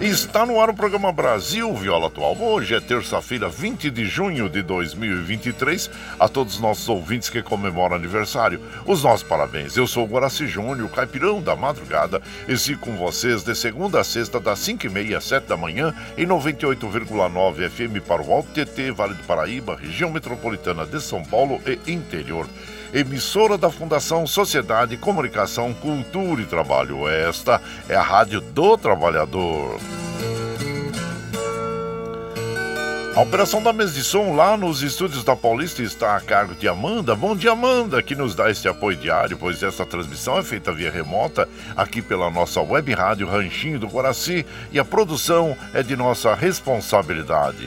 Está no ar o programa Brasil Viola Atual. Hoje é terça-feira, 20 de junho de 2023. A todos os nossos ouvintes que comemoram aniversário, os nossos parabéns. Eu sou o Guaraci Júnior, caipirão da madrugada, e sigo com vocês de segunda a sexta, das 5h30 às 7 da manhã, em 98,9 FM para o Alto TT, Vale do Paraíba, região metropolitana de São Paulo e interior emissora da Fundação Sociedade, Comunicação, Cultura e Trabalho. Esta é a Rádio do Trabalhador. A operação da mesa de som lá nos estúdios da Paulista está a cargo de Amanda. Bom dia, Amanda, que nos dá este apoio diário, pois esta transmissão é feita via remota aqui pela nossa web rádio Ranchinho do Guaraci e a produção é de nossa responsabilidade.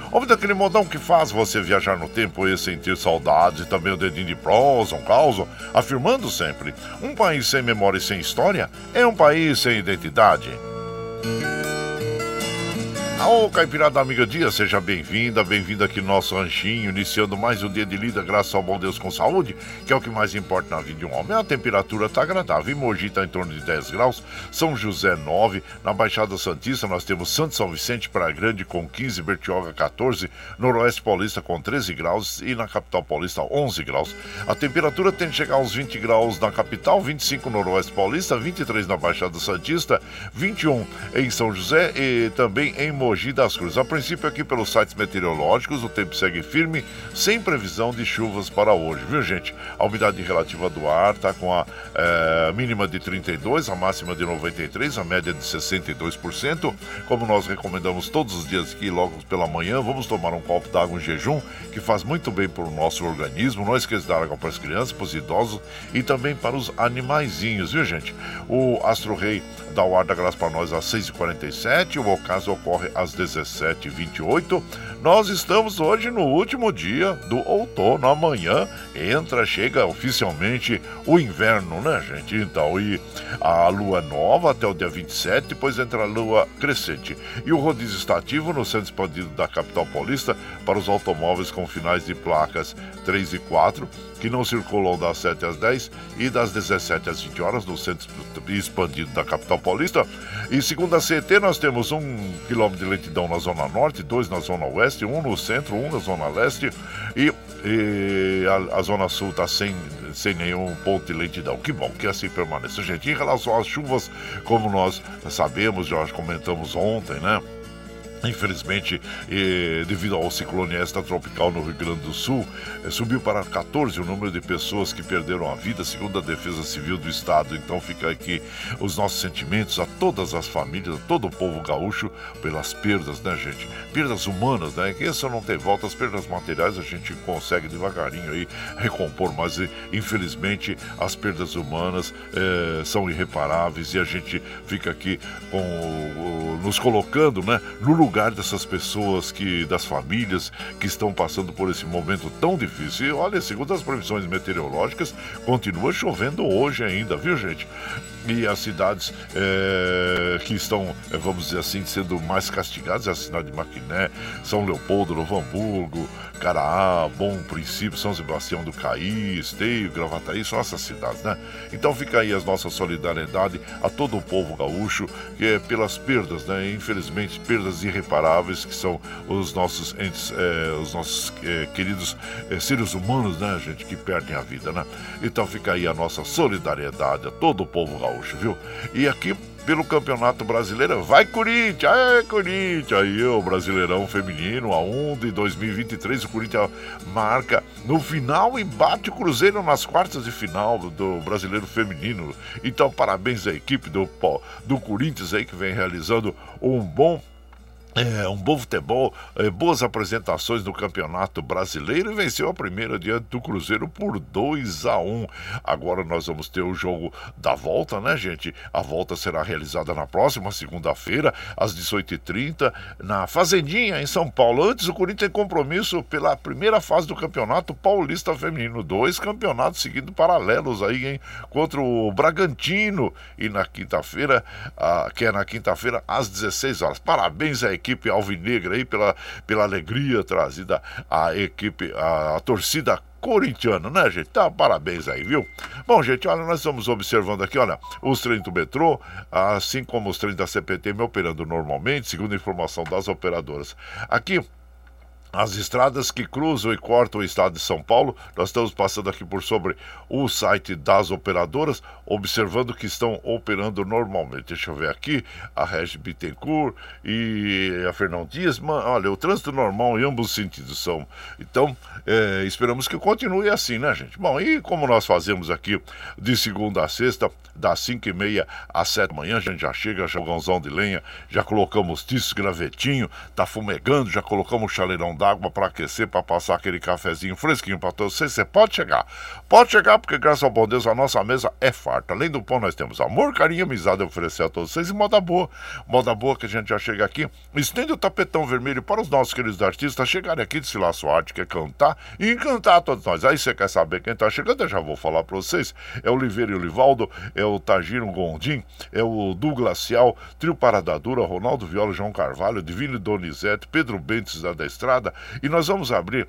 Ouve daquele modão que faz você viajar no tempo e sentir saudades, e também o dedinho de prosa, um caos, afirmando sempre: um país sem memória e sem história é um país sem identidade. Ô, Caipirada Amiga Dia, seja bem-vinda, bem-vinda aqui no nosso ranchinho, iniciando mais um dia de lida, graças ao bom Deus com saúde, que é o que mais importa na vida de um homem. A temperatura tá agradável, em Mogi está em torno de 10 graus, São José 9, na Baixada Santista nós temos Santo São Vicente, Praia Grande com 15, Bertioga 14, Noroeste Paulista com 13 graus e na Capital Paulista 11 graus. A temperatura tem que chegar aos 20 graus na capital, 25 no Noroeste Paulista, 23 na Baixada Santista, 21 em São José e também em Mogi Mogi das Cruzes. A princípio, aqui pelos sites meteorológicos, o tempo segue firme, sem previsão de chuvas para hoje, viu, gente? A umidade relativa do ar está com a é, mínima de 32, a máxima de 93, a média de 62%. Como nós recomendamos todos os dias aqui, logo pela manhã, vamos tomar um copo d'água em jejum, que faz muito bem para o nosso organismo. Não esqueça dar água para as crianças, para os idosos e também para os animaizinhos, viu, gente? O Astro Rei dá o ar da graça para nós às 6h47, o ocaso ocorre às 17h28. Nós estamos hoje no último dia do outono. Amanhã entra, chega oficialmente o inverno, né, gente? Então, e a lua nova até o dia 27, depois entra a lua crescente. E o rodízio está ativo no centro expandido da capital paulista para os automóveis com finais de placas 3 e 4 que não circulam das 7 às 10 e das 17 às 20 horas no centro expandido da capital paulista. E segundo a CET, nós temos um quilômetro de lentidão na zona norte, dois na zona oeste, um no centro, um na zona leste e, e a, a, zona sul está sem, sem nenhum ponto de lentidão. Que bom que assim permaneça, gente. Em relação às chuvas, como nós sabemos, já comentamos ontem, né? Infelizmente, devido ao ciclone extratropical no Rio Grande do Sul, eh, subiu para 14 o número de pessoas que perderam a vida, segundo a Defesa Civil do Estado. Então fica aqui os nossos sentimentos a todas as famílias, a todo o povo gaúcho pelas perdas, né, gente? Perdas humanas, né? Que isso não tem volta, as perdas materiais a gente consegue devagarinho aí recompor, mas eh, infelizmente as perdas humanas eh, são irreparáveis e a gente fica aqui com, nos colocando, né, no lugar lugar dessas pessoas que das famílias que estão passando por esse momento tão difícil. E olha, segundo as previsões meteorológicas, continua chovendo hoje ainda, viu, gente? E as cidades é, que estão, eh, vamos dizer assim, sendo mais castigadas é a cidade de Maquiné, São Leopoldo, Novo Hamburgo, Caraá, Bom Princípio, São Sebastião do Caí, Esteio, Gravataí, são essas cidades, né? Então fica aí a nossa solidariedade a todo o povo gaúcho, que é pelas perdas, né? Infelizmente, perdas irreparáveis, que são os nossos entes, é, os nossos é, queridos é, seres humanos, né, gente, que perdem a vida, né? Então fica aí a nossa solidariedade a todo o povo gaúcho, viu? E aqui pelo Campeonato Brasileiro. Vai Corinthians! É Corinthians! Aí o Brasileirão Feminino, a 1 de 2023, o Corinthians marca no final e bate o Cruzeiro nas quartas de final do Brasileiro Feminino. Então, parabéns à equipe do, do Corinthians aí que vem realizando um bom é, um bom futebol, é, boas apresentações no Campeonato Brasileiro e venceu a primeira diante do Cruzeiro por 2 a 1 Agora nós vamos ter o jogo da volta, né, gente? A volta será realizada na próxima segunda-feira, às 18h30, na Fazendinha, em São Paulo. Antes, o Corinthians tem compromisso pela primeira fase do Campeonato Paulista Feminino. Dois campeonatos seguindo paralelos aí, hein? Contra o Bragantino e na quinta-feira, que é na quinta-feira, às 16 horas. Parabéns aí equipe alvinegra aí pela, pela alegria trazida à equipe, à, à torcida corintiana, né, gente? Tá, parabéns aí, viu? Bom, gente, olha, nós estamos observando aqui, olha, os trens do metrô, assim como os trens da CPTM operando normalmente, segundo a informação das operadoras. Aqui, as estradas que cruzam e cortam o estado de São Paulo, nós estamos passando aqui por sobre o site das operadoras, observando que estão operando normalmente. Deixa eu ver aqui, a Regi Bittencourt e a Fernão Dias, olha, o trânsito normal em ambos os sentidos são. Então, é, esperamos que continue assim, né, gente? Bom, e como nós fazemos aqui de segunda a sexta, das 5 e meia às 7 da manhã, a gente já chega, jogãozão de lenha, já colocamos tiço, gravetinho, tá fumegando, já colocamos chaleirão d'água para aquecer, para passar aquele cafezinho fresquinho para todos vocês. Você pode chegar. Pode chegar, porque graças ao bom Deus a nossa mesa é farta. Além do pão, nós temos amor, carinho, amizade a oferecer a todos vocês e moda boa. Moda boa que a gente já chega aqui. Estende o tapetão vermelho para os nossos queridos artistas chegarem aqui, desfilar sua arte, quer cantar e encantar a todos nós. Aí você quer saber quem está chegando? Eu já vou falar para vocês. É o Oliveira e o Livaldo, é o Tagiro Gondim, é o Douglas Cial, Trio Paradadura, Ronaldo Viola, João Carvalho, Divino Donizete, Pedro Bentes da Estrada, e nós vamos abrir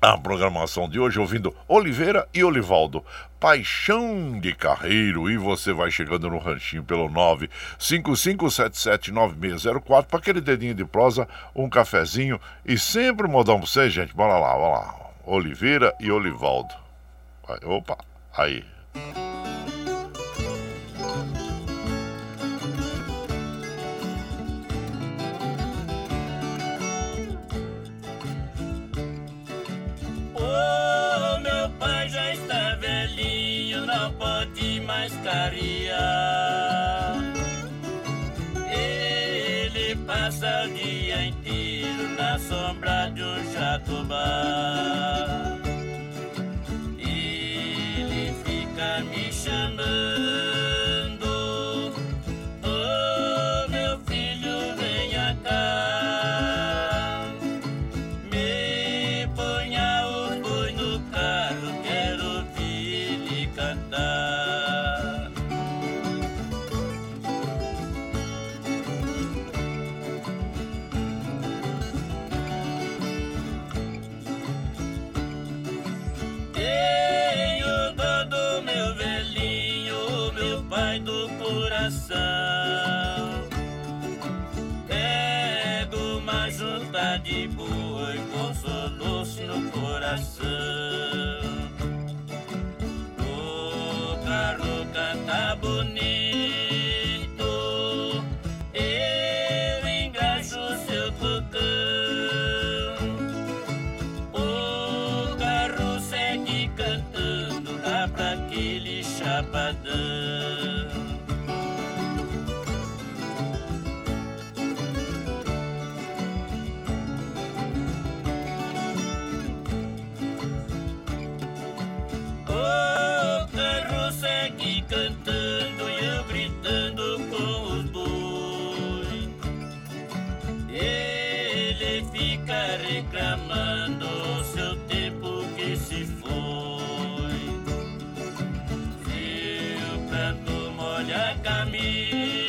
a programação de hoje ouvindo Oliveira e Olivaldo. Paixão de Carreiro. E você vai chegando no ranchinho pelo 955779604 para aquele dedinho de prosa, um cafezinho e sempre um modão pra você, gente. Bora lá, bora lá. Oliveira e Olivaldo. Opa, aí. Caria. Ele passa o dia inteiro na sombra de um jatobá. Me.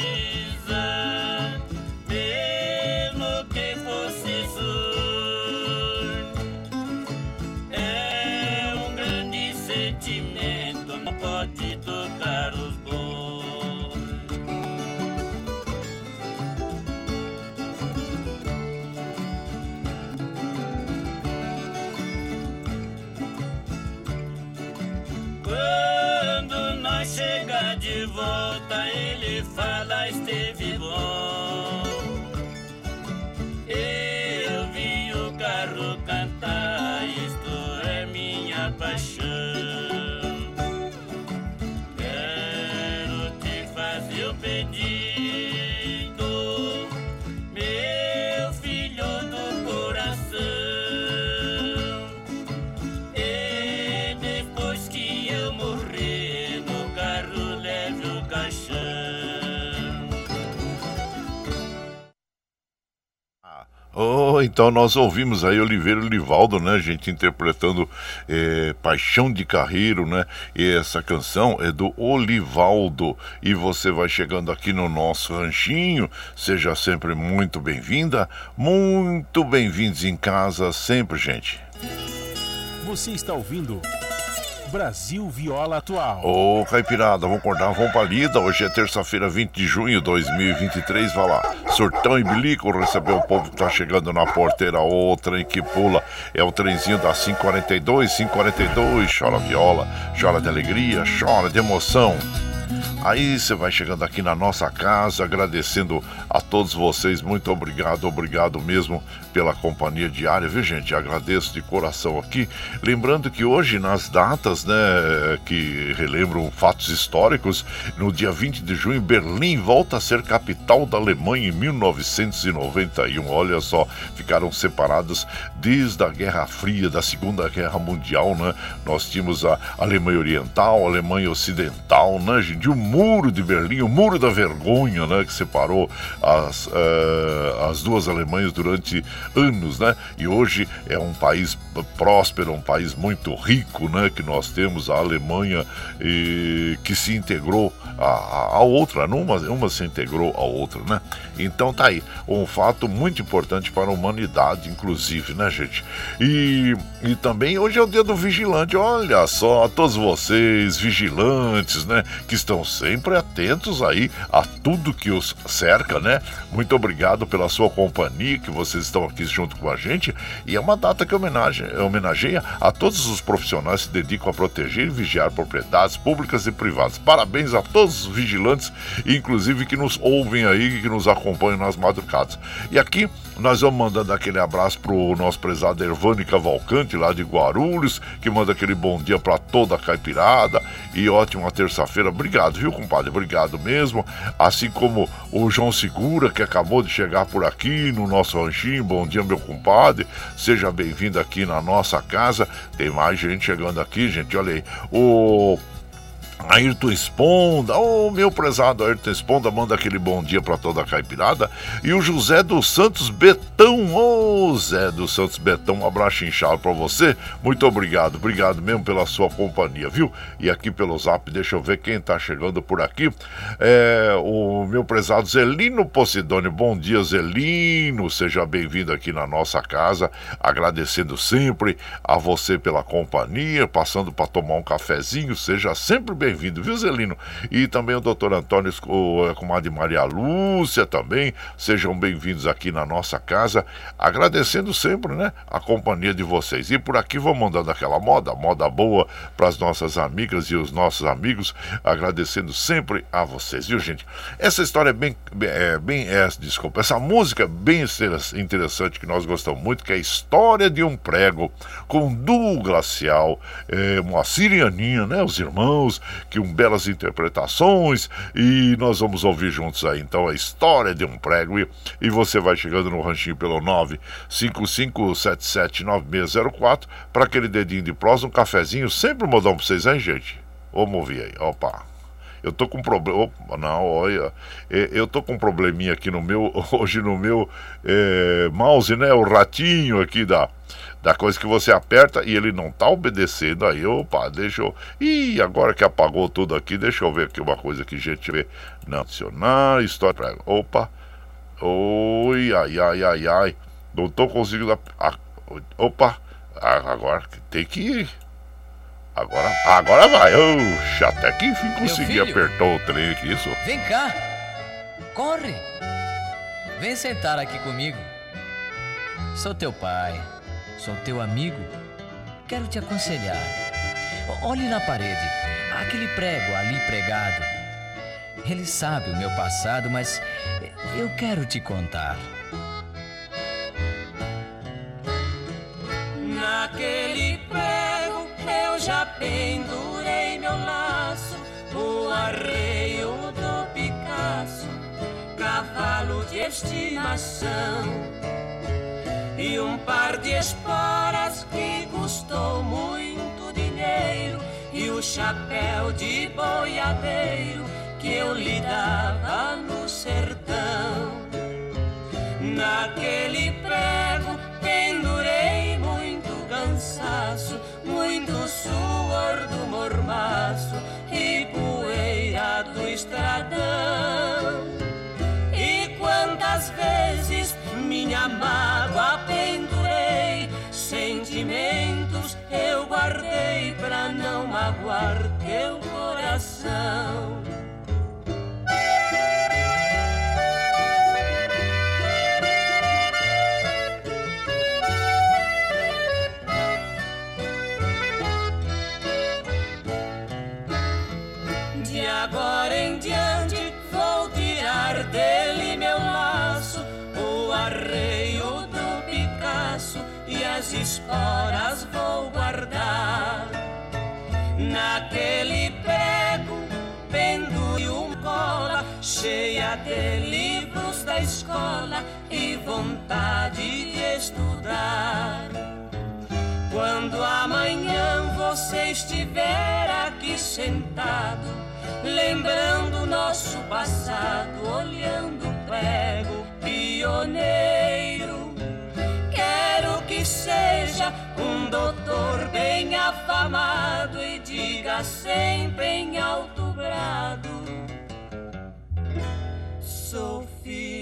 Então nós ouvimos aí Oliveira Livaldo, né, gente, interpretando é, Paixão de Carreiro, né? E essa canção é do Olivaldo. E você vai chegando aqui no nosso ranchinho, seja sempre muito bem-vinda, muito bem-vindos em casa sempre, gente. Você está ouvindo Brasil Viola Atual. Ô, Caipirada, vamos acordar, vamos pra lida. Hoje é terça-feira, 20 de junho de 2023. Vai lá, surtão e bilico, receber o povo que tá chegando na porteira. O trem que pula é o trenzinho da 542, 542. Chora viola, chora de alegria, chora de emoção. Aí você vai chegando aqui na nossa casa, agradecendo a todos vocês. Muito obrigado, obrigado mesmo pela companhia diária, viu gente? Agradeço de coração aqui. Lembrando que hoje, nas datas, né, que relembram fatos históricos, no dia 20 de junho, Berlim volta a ser capital da Alemanha em 1991. Olha só, ficaram separados desde a Guerra Fria, da Segunda Guerra Mundial, né? Nós tínhamos a Alemanha Oriental, a Alemanha Ocidental, né, gente? O muro de Berlim, o muro da vergonha, né? Que separou as, uh, as duas Alemanhas durante anos, né? E hoje é um país próspero, um país muito rico, né? Que nós temos a Alemanha e, que se integrou a, a outra, uma, uma se integrou à outra, né? Então tá aí, um fato muito importante para a humanidade, inclusive, né, gente? E, e também hoje é o dia do vigilante, olha só, todos vocês, vigilantes, né, que estão sempre atentos aí a tudo que os cerca, né? Muito obrigado pela sua companhia, que vocês estão aqui junto com a gente. E é uma data que homenageia, homenageia a todos os profissionais que se dedicam a proteger e vigiar propriedades públicas e privadas. Parabéns a todos os vigilantes, inclusive que nos ouvem aí, que nos acompanham nas madrugadas. E aqui nós vamos mandando aquele abraço pro nosso prezado Ervani Cavalcante, lá de Guarulhos, que manda aquele bom dia para toda a caipirada e ótima terça-feira. Obrigado, viu, compadre? Obrigado mesmo. Assim como o João Segura, que acabou de chegar por aqui no nosso ranchinho. Dia, meu compadre. Seja bem-vindo aqui na nossa casa. Tem mais gente chegando aqui, gente. Olha aí. O Ayrton Esponda, ô oh, meu prezado Ayrton Esponda, manda aquele bom dia para toda a caipirada. E o José dos Santos Betão, ô oh, Zé dos Santos Betão, um abraço inchado para você. Muito obrigado, obrigado mesmo pela sua companhia, viu? E aqui pelo zap, deixa eu ver quem tá chegando por aqui. É o meu prezado Zelino Posidônio, bom dia Zelino, seja bem-vindo aqui na nossa casa. Agradecendo sempre a você pela companhia, passando para tomar um cafezinho, seja sempre bem bem-vindo, viu, Zelino? E também o doutor Antônio, a comadre Maria Lúcia também, sejam bem-vindos aqui na nossa casa, agradecendo sempre, né, a companhia de vocês. E por aqui vou mandando aquela moda, moda boa para as nossas amigas e os nossos amigos, agradecendo sempre a vocês, viu, gente? Essa história é bem, é, bem é, desculpa, essa música é bem interessante que nós gostamos muito, que é a história de um prego com duo glacial, é, uma sirianinha, né, os irmãos, que um belas interpretações e nós vamos ouvir juntos aí então a história de um prego e, você vai chegando no ranchinho pelo 955779604 para aquele dedinho de prosa, um cafezinho, sempre um modão para vocês, hein, gente? Vamos ouvir aí, opa. Eu tô com problema. Não, olha. Eu tô com um probleminha aqui no meu. Hoje no meu é, mouse, né? O ratinho aqui da, da coisa que você aperta e ele não tá obedecendo, aí, opa, deixa eu. Ih, agora que apagou tudo aqui, deixa eu ver aqui uma coisa que a gente vê. Nacional, história. Opa. Oi, ai, ai, ai, ai. Não tô conseguindo. Opa, agora tem que ir. Agora, agora vai. Oxa, até que enfim consegui apertar o trem aqui, isso. Vem cá. Corre. Vem sentar aqui comigo. Sou teu pai. Sou teu amigo. Quero te aconselhar. Olhe na parede, aquele prego ali pregado. Ele sabe o meu passado, mas eu quero te contar. Naquele prego já pendurei meu laço, o arreio do Picasso, cavalo de estimação e um par de esporas que custou muito dinheiro e o chapéu de boiadeiro que eu lhe dava no sertão. Naquele prego mormaço e poeira do estradão. E quantas vezes minha mágoa pendurei, sentimentos eu guardei pra não magoar teu coração. Escola e vontade de estudar. Quando amanhã você estiver aqui sentado, lembrando nosso passado, olhando o prego pioneiro. Quero que seja um doutor bem afamado e diga sempre em alto grado: Sou filho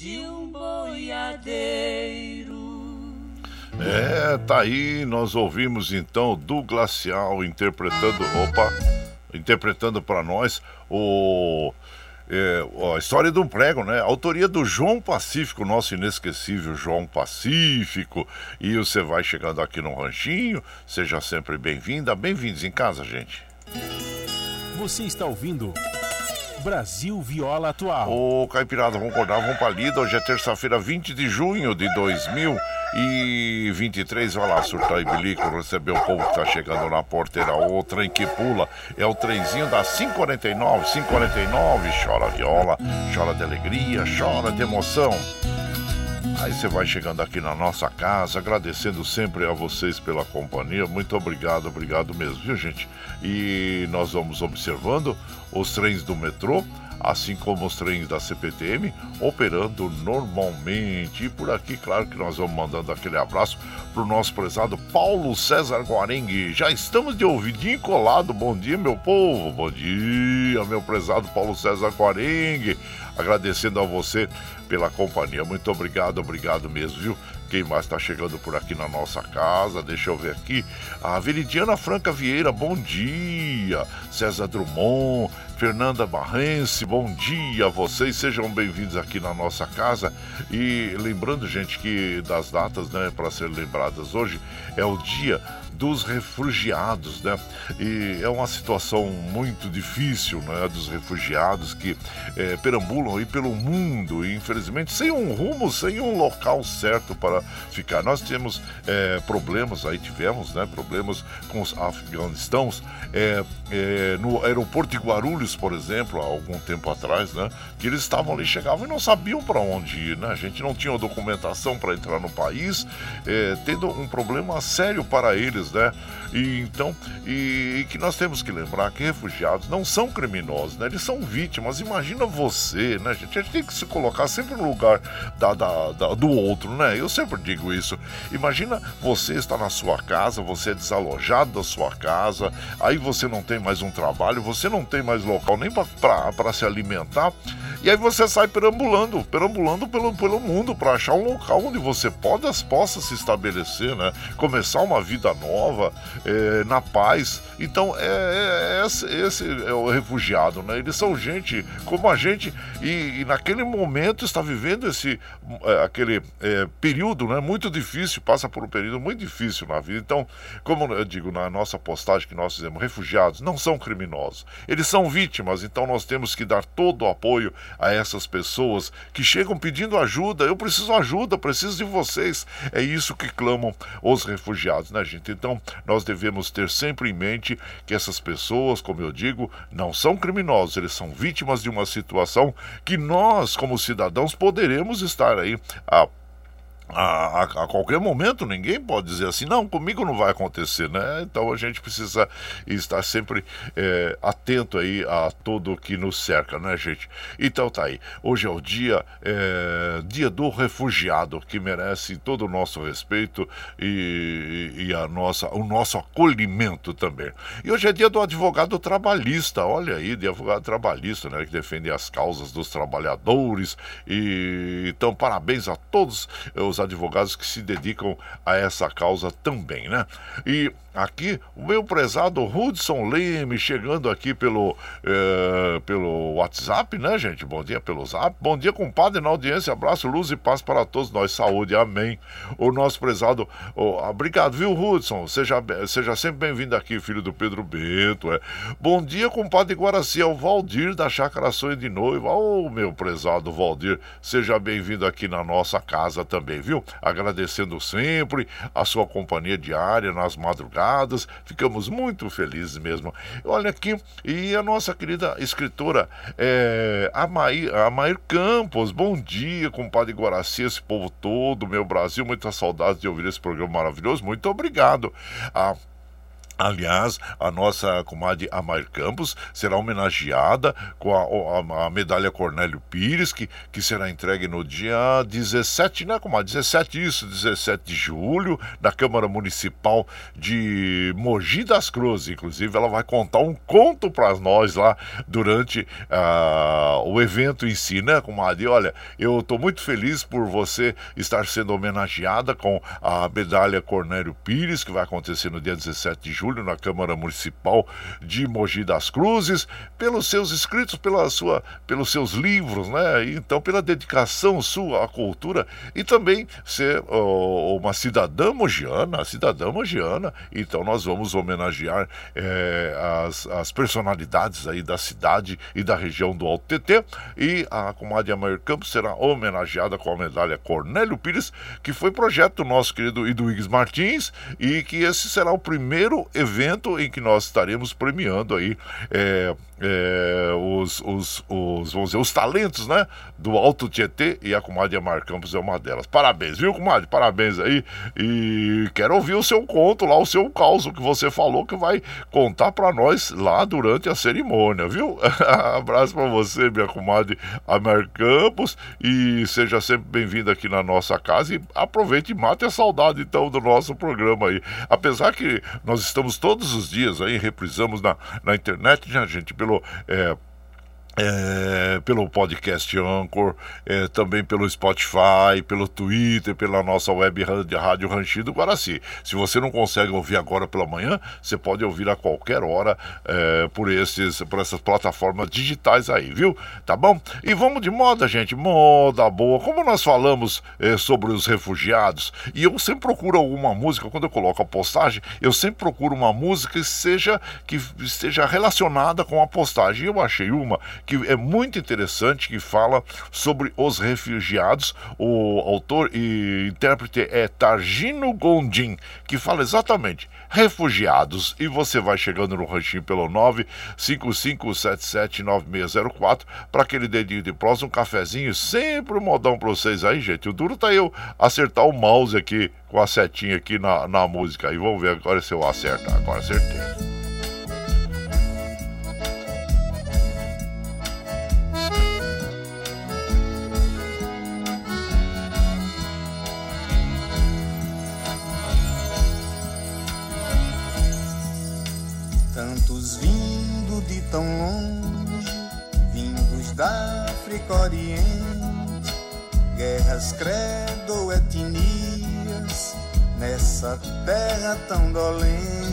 de um boiadeiro. É, tá aí, nós ouvimos então do Glacial interpretando. Opa! interpretando para nós o é, a história de um prego, né? A autoria do João Pacífico, nosso inesquecível João Pacífico. E você vai chegando aqui no Ranchinho, seja sempre bem-vinda. Bem-vindos em casa, gente. Você está ouvindo Brasil Viola Atual. Ô, Caipirada, vamos acordar, vamos lida. Hoje é terça-feira, 20 de junho de 2023. Vai lá, surtar e bilico, receber o povo que tá chegando na porteira. O trem que pula é o trenzinho da 549, 549. Chora viola, chora de alegria, chora de emoção. Aí você vai chegando aqui na nossa casa, agradecendo sempre a vocês pela companhia. Muito obrigado, obrigado mesmo, viu, gente? E nós vamos observando os trens do metrô, assim como os trens da CPTM, operando normalmente. E por aqui, claro que nós vamos mandando aquele abraço para o nosso prezado Paulo César Guarengue. Já estamos de ouvidinho colado. Bom dia, meu povo. Bom dia, meu prezado Paulo César Guarengue. Agradecendo a você pela companhia. Muito obrigado, obrigado mesmo, viu? Quem mais está chegando por aqui na nossa casa? Deixa eu ver aqui. A Veridiana Franca Vieira, bom dia. César Drummond, Fernanda Barrense, bom dia a vocês. Sejam bem-vindos aqui na nossa casa. E lembrando, gente, que das datas, né, para serem lembradas hoje, é o dia dos refugiados, né? E é uma situação muito difícil, né? Dos refugiados que é, perambulam aí pelo mundo e infelizmente sem um rumo, sem um local certo para ficar. Nós temos é, problemas aí, tivemos, né? Problemas com os afegãos é, no aeroporto de Guarulhos, por exemplo, há algum tempo atrás, né? Que eles estavam ali, chegavam e não sabiam para onde ir, né? A gente não tinha documentação para entrar no país, tendo um problema sério para eles, né? E então, e, e, que nós temos que lembrar que refugiados não são criminosos, né? Eles são vítimas. Imagina você, né, gente? A gente tem que se colocar sempre no lugar da, da, da, do outro, né? Eu sempre digo isso. Imagina você estar na sua casa, você é desalojado da sua casa, aí você não tem mais um trabalho, você não tem mais local nem para se alimentar, e aí você sai perambulando, perambulando pelo, pelo mundo para achar um local onde você pode, possa se estabelecer, né? Começar uma vida nova, é, na paz. Então, é, é, esse, esse, é o refugiado, né? Eles são gente como a gente e, e naquele momento está vivendo esse é, aquele é, período, né? Muito difícil, passa por um período muito difícil na vida. Então, como eu digo na nossa postagem que nós fizemos, refugiados não são criminosos, eles são vítimas. Então, nós temos que dar todo o apoio a essas pessoas que chegam pedindo ajuda. Eu preciso ajuda, preciso de vocês. É isso que clamam os refugiados, né, gente? Então, nós devemos ter sempre em mente que essas pessoas, como eu digo, não são criminosos, eles são vítimas de uma situação que nós, como cidadãos, poderemos estar aí a a, a, a, qualquer momento ninguém pode dizer assim, não, comigo não vai acontecer, né? Então a gente precisa estar sempre é, atento aí a tudo que nos cerca, né, gente? Então tá aí. Hoje é o dia, é, dia do refugiado, que merece todo o nosso respeito e, e, a nossa, o nosso acolhimento também. E hoje é dia do advogado trabalhista, olha aí, de advogado trabalhista, né? Que defende as causas dos trabalhadores. E então, parabéns a todos os advogados que se dedicam a essa causa também, né? E aqui o meu prezado Hudson Leme chegando aqui pelo, é, pelo WhatsApp, né, gente? Bom dia pelo Zap. Bom dia, compadre, na audiência. Abraço, luz e paz para todos nós. Saúde, amém. O nosso prezado. Oh, obrigado, viu, Hudson? Seja, seja sempre bem-vindo aqui, filho do Pedro Bento. É. Bom dia, compadre Guaraci, é o Valdir da Chácara Sonho de Noiva. Ô, oh, meu prezado Valdir, seja bem-vindo aqui na nossa casa também, viu? Agradecendo sempre a sua companhia diária nas madrugadas ficamos muito felizes mesmo. Olha aqui, e a nossa querida escritora é, Amair, Amair Campos, bom dia, compadre Guaraci, esse povo todo, meu Brasil, muitas saudades de ouvir esse programa maravilhoso, muito obrigado. A Aliás, a nossa comadre Amair Campos será homenageada com a, a, a, medalha Cornélio Pires, que, que será entregue no dia 17, né, comadre? 17, isso, 17 de julho, na Câmara Municipal de Mogi das Cruzes. Inclusive, ela vai contar um conto para nós lá durante uh, o evento em si, né, comadre? Olha, eu estou muito feliz por você estar sendo homenageada com a medalha Cornélio Pires, que vai acontecer no dia 17 de julho julho na Câmara Municipal de Mogi das Cruzes, pelos seus escritos, pela sua, pelos seus livros, né? Então, pela dedicação sua à cultura e também ser oh, uma cidadã mogiana, cidadã mogiana. Então, nós vamos homenagear eh, as, as personalidades aí da cidade e da região do Alto TT e a comadre Amair Campos será homenageada com a medalha Cornélio Pires, que foi projeto nosso querido Iduígues Martins e que esse será o primeiro evento em que nós estaremos premiando aí é, é, os, os, os, vamos dizer, os talentos, né? Do Alto Tietê e a comadre Amar Campos é uma delas. Parabéns, viu, comadre? Parabéns aí. E quero ouvir o seu conto lá, o seu caos que você falou que vai contar para nós lá durante a cerimônia, viu? Abraço para você, minha comadre Amar Campos. E seja sempre bem-vinda aqui na nossa casa. E aproveite e mate a saudade, então, do nosso programa aí. Apesar que nós estamos todos os dias aí, reprisamos na, na internet, né, gente? Pelo. É, é, pelo podcast Anchor, é, também pelo Spotify, pelo Twitter, pela nossa web rádio Ranchido do Guaraci. Se você não consegue ouvir agora pela manhã, você pode ouvir a qualquer hora é, por, esses, por essas plataformas digitais aí, viu? Tá bom? E vamos de moda, gente, moda boa. Como nós falamos é, sobre os refugiados, e eu sempre procuro alguma música, quando eu coloco a postagem, eu sempre procuro uma música que seja que esteja relacionada com a postagem. E eu achei uma que é muito interessante, que fala sobre os refugiados. O autor e intérprete é Targino Gondim, que fala exatamente refugiados. E você vai chegando no ranchinho pelo 955779604 para aquele dedinho de próximo, um cafezinho, sempre um modão para vocês aí, gente. O duro tá eu acertar o mouse aqui com a setinha aqui na, na música. E vamos ver agora se eu acerto. Agora acertei. Tão longe, vindos da África Oriente, guerras, credo, etnias, nessa terra tão dolente.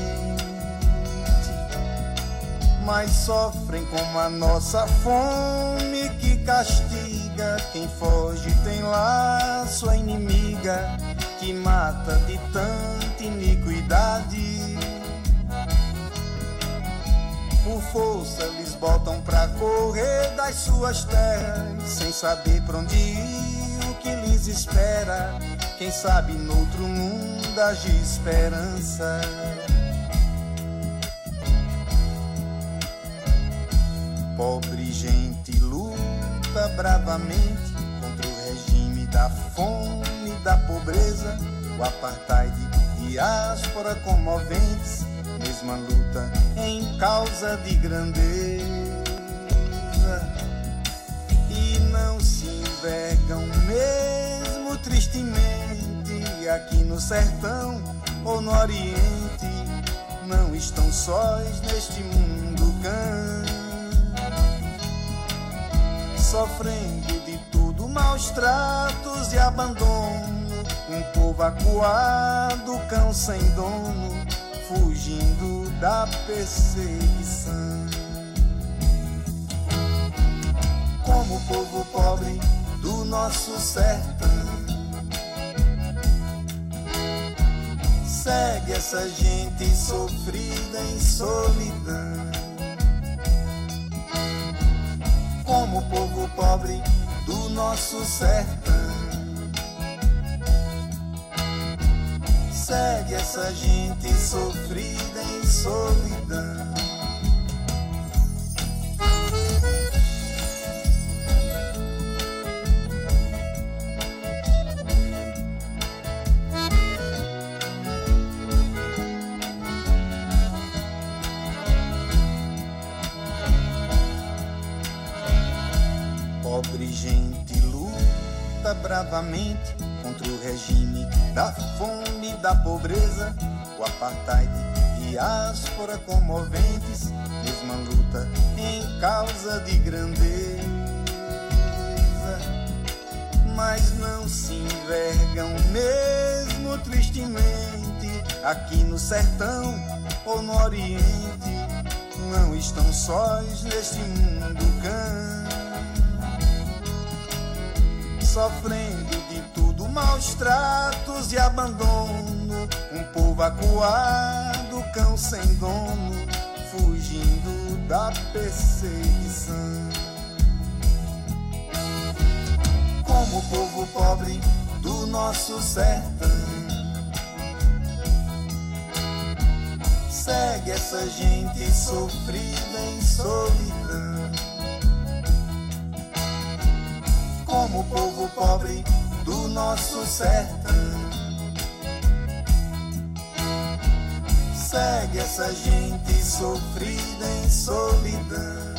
Mas sofrem como a nossa fome que castiga. Quem foge tem lá sua inimiga que mata de tanta iniquidade por força lhes botam pra correr das suas terras, sem saber pra onde ir, o que lhes espera. Quem sabe noutro mundo age esperança. Pobre gente luta bravamente contra o regime da fome e da pobreza, o apartheid e diáspora comoventes mesma luta em causa de grandeza. E não se envergam mesmo tristemente. Aqui no sertão ou no oriente não estão sós neste mundo cã sofrendo de tudo maus tratos e abandono. Um povo acuado cão sem dono fugindo da perseguição. Como o povo pobre do nosso sertão. Segue essa gente sofrida em solidão. Como o povo pobre do nosso sertão. Segue essa gente sofrida em solidão. Pobre gente luta bravamente contra o regime da fome da pobreza, o apartheid e diáspora comoventes, mesma luta em causa de grandeza. Mas não se envergam mesmo tristemente aqui no sertão ou no Oriente, não estão sós neste mundo cã. Sofrendo maus tratos e abandono, um povo acuado, cão sem dono, fugindo da perseguição. Como o povo pobre do nosso sertão segue essa gente sofrida em solidão. Como o povo pobre do nosso sertão. Segue essa gente sofrida em solidão.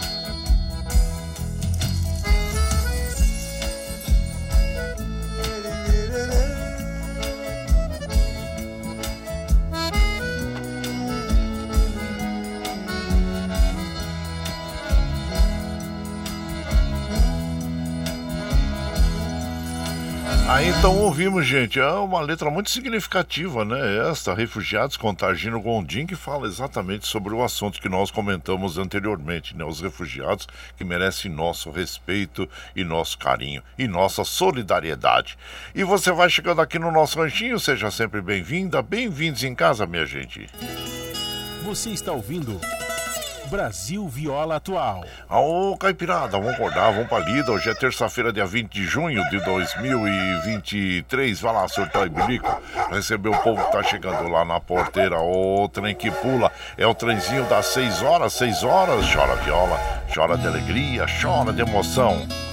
Aí então ouvimos, gente, é uma letra muito significativa, né? Esta, Refugiados com Targino Gondim, que fala exatamente sobre o assunto que nós comentamos anteriormente, né? Os refugiados que merecem nosso respeito e nosso carinho e nossa solidariedade. E você vai chegando aqui no nosso ranchinho, seja sempre bem-vinda, bem-vindos em casa, minha gente. Você está ouvindo Brasil Viola Atual. Ô, Caipirada, vamos acordar, vamos pra lida. Hoje é terça-feira, dia 20 de junho de 2023. Vai lá, surtar e bilico. Receber o povo que tá chegando lá na porteira. Ô, trem que pula. É o trenzinho das 6 horas, 6 horas. Chora viola, chora de alegria, chora de emoção.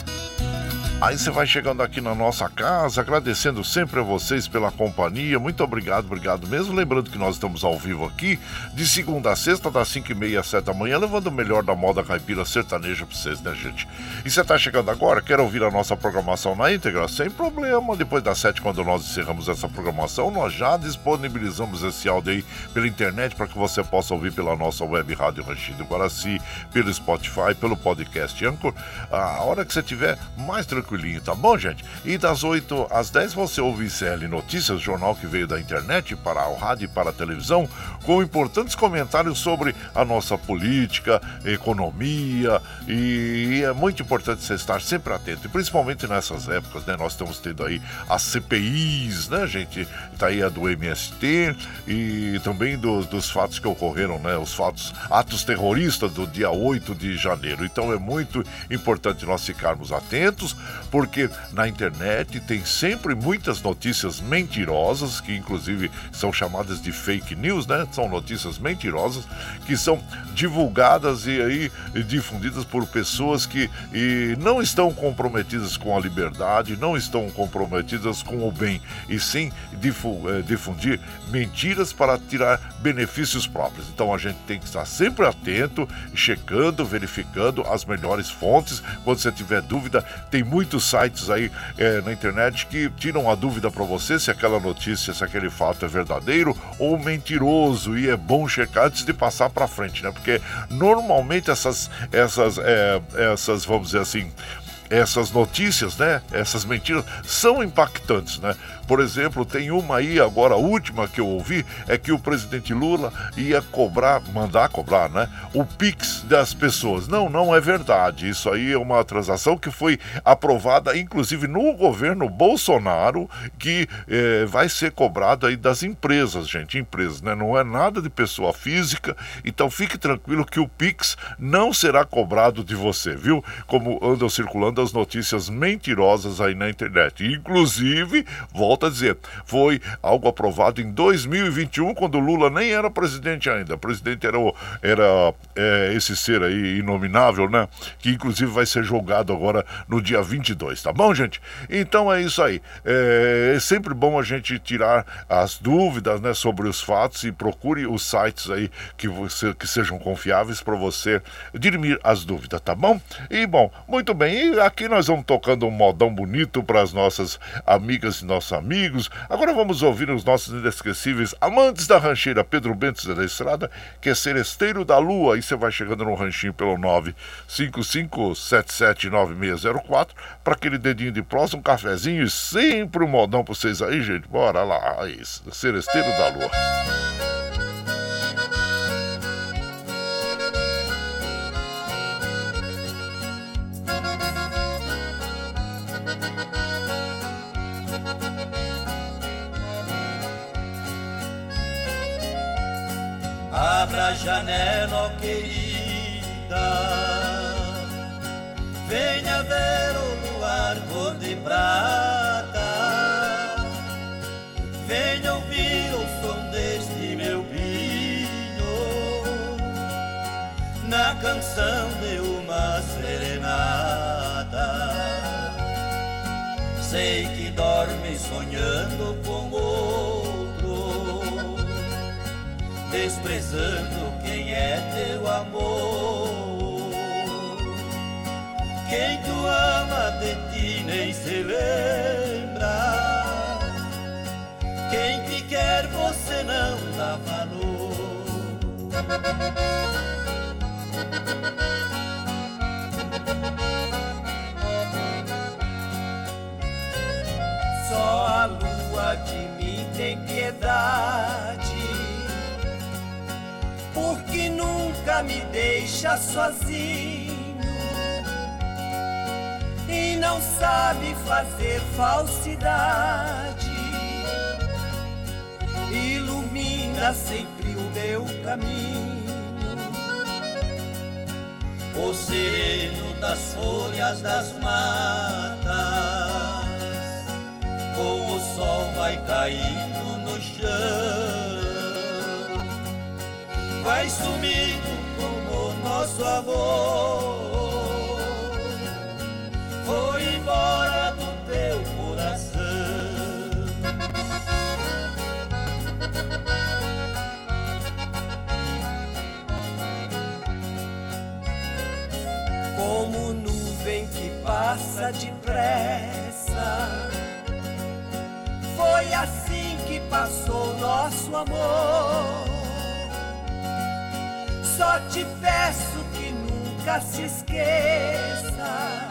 Aí você vai chegando aqui na nossa casa, agradecendo sempre a vocês pela companhia. Muito obrigado, obrigado mesmo. Lembrando que nós estamos ao vivo aqui, de segunda a sexta, das 5 e meia às 7 da manhã, levando o melhor da moda caipira sertaneja pra vocês, né, gente? E você tá chegando agora, quer ouvir a nossa programação na íntegra? Sem problema. Depois das 7, quando nós encerramos essa programação, nós já disponibilizamos esse áudio aí pela internet para que você possa ouvir pela nossa web Rádio Ranchido Guaraci, pelo Spotify, pelo podcast Anchor. A hora que você tiver mais tranquilo tranquilinho, tá bom, gente? E das 8 às 10 você ouve ICL Notícias, jornal que veio da internet para o rádio e para a televisão, com importantes comentários sobre a nossa política, economia e é muito importante você estar sempre atento, e principalmente nessas épocas, né? Nós estamos tendo aí as CPIs, né, gente? Tá aí a do MST e também dos, dos fatos que ocorreram, né? Os fatos, atos terroristas do dia 8 de janeiro. Então é muito importante nós ficarmos atentos, porque na internet tem sempre muitas notícias mentirosas, que inclusive são chamadas de fake news, né? São notícias mentirosas que são divulgadas e aí difundidas por pessoas que e não estão comprometidas com a liberdade, não estão comprometidas com o bem, e sim eh, difundir mentiras para tirar benefícios próprios. Então a gente tem que estar sempre atento, checando, verificando as melhores fontes. Quando você tiver dúvida, tem muitos sites aí é, na internet que tiram a dúvida para você se aquela notícia, se aquele fato é verdadeiro ou mentiroso. E é bom checar antes de passar para frente, né? Porque normalmente essas, essas, é, essas, vamos dizer assim, essas notícias, né? Essas mentiras são impactantes, né? Por exemplo, tem uma aí, agora a última que eu ouvi, é que o presidente Lula ia cobrar, mandar cobrar, né? O Pix das pessoas. Não, não é verdade. Isso aí é uma transação que foi aprovada, inclusive no governo Bolsonaro, que eh, vai ser cobrado aí das empresas, gente. Empresas, né? Não é nada de pessoa física. Então fique tranquilo que o Pix não será cobrado de você, viu? Como andam circulando as notícias mentirosas aí na internet. Inclusive, volta volto a dizer, foi algo aprovado em 2021, quando Lula nem era presidente ainda. O presidente era, era é, esse ser aí inominável, né? Que inclusive vai ser julgado agora no dia 22, tá bom, gente? Então é isso aí. É, é sempre bom a gente tirar as dúvidas, né, sobre os fatos e procure os sites aí que, você, que sejam confiáveis para você dirimir as dúvidas, tá bom? E bom, muito bem, e aqui nós vamos tocando um modão bonito para as nossas amigas e nossos amigos amigos. Agora vamos ouvir os nossos inesquecíveis amantes da rancheira Pedro Bentes da Estrada, que é seresteiro da lua. Aí você vai chegando no ranchinho pelo 955779604 para aquele dedinho de prosa, um cafezinho e sempre um modão para vocês aí, gente. Bora lá, isso, seresteiro da lua. Abra a janela, oh querida. Venha ver desprezando quem é teu amor. Quem tu ama de ti nem se lembra. Quem te quer você não dá valor. Só a lua de mim tem piedade nunca me deixa sozinho. E não sabe fazer falsidade. Ilumina sempre o meu caminho, o sereno das folhas das matas, com o sol vai caindo no chão vai sumindo como nosso amor. Foi embora do teu coração. Como nuvem que passa depressa, foi assim que passou nosso amor só te peço que nunca se esqueça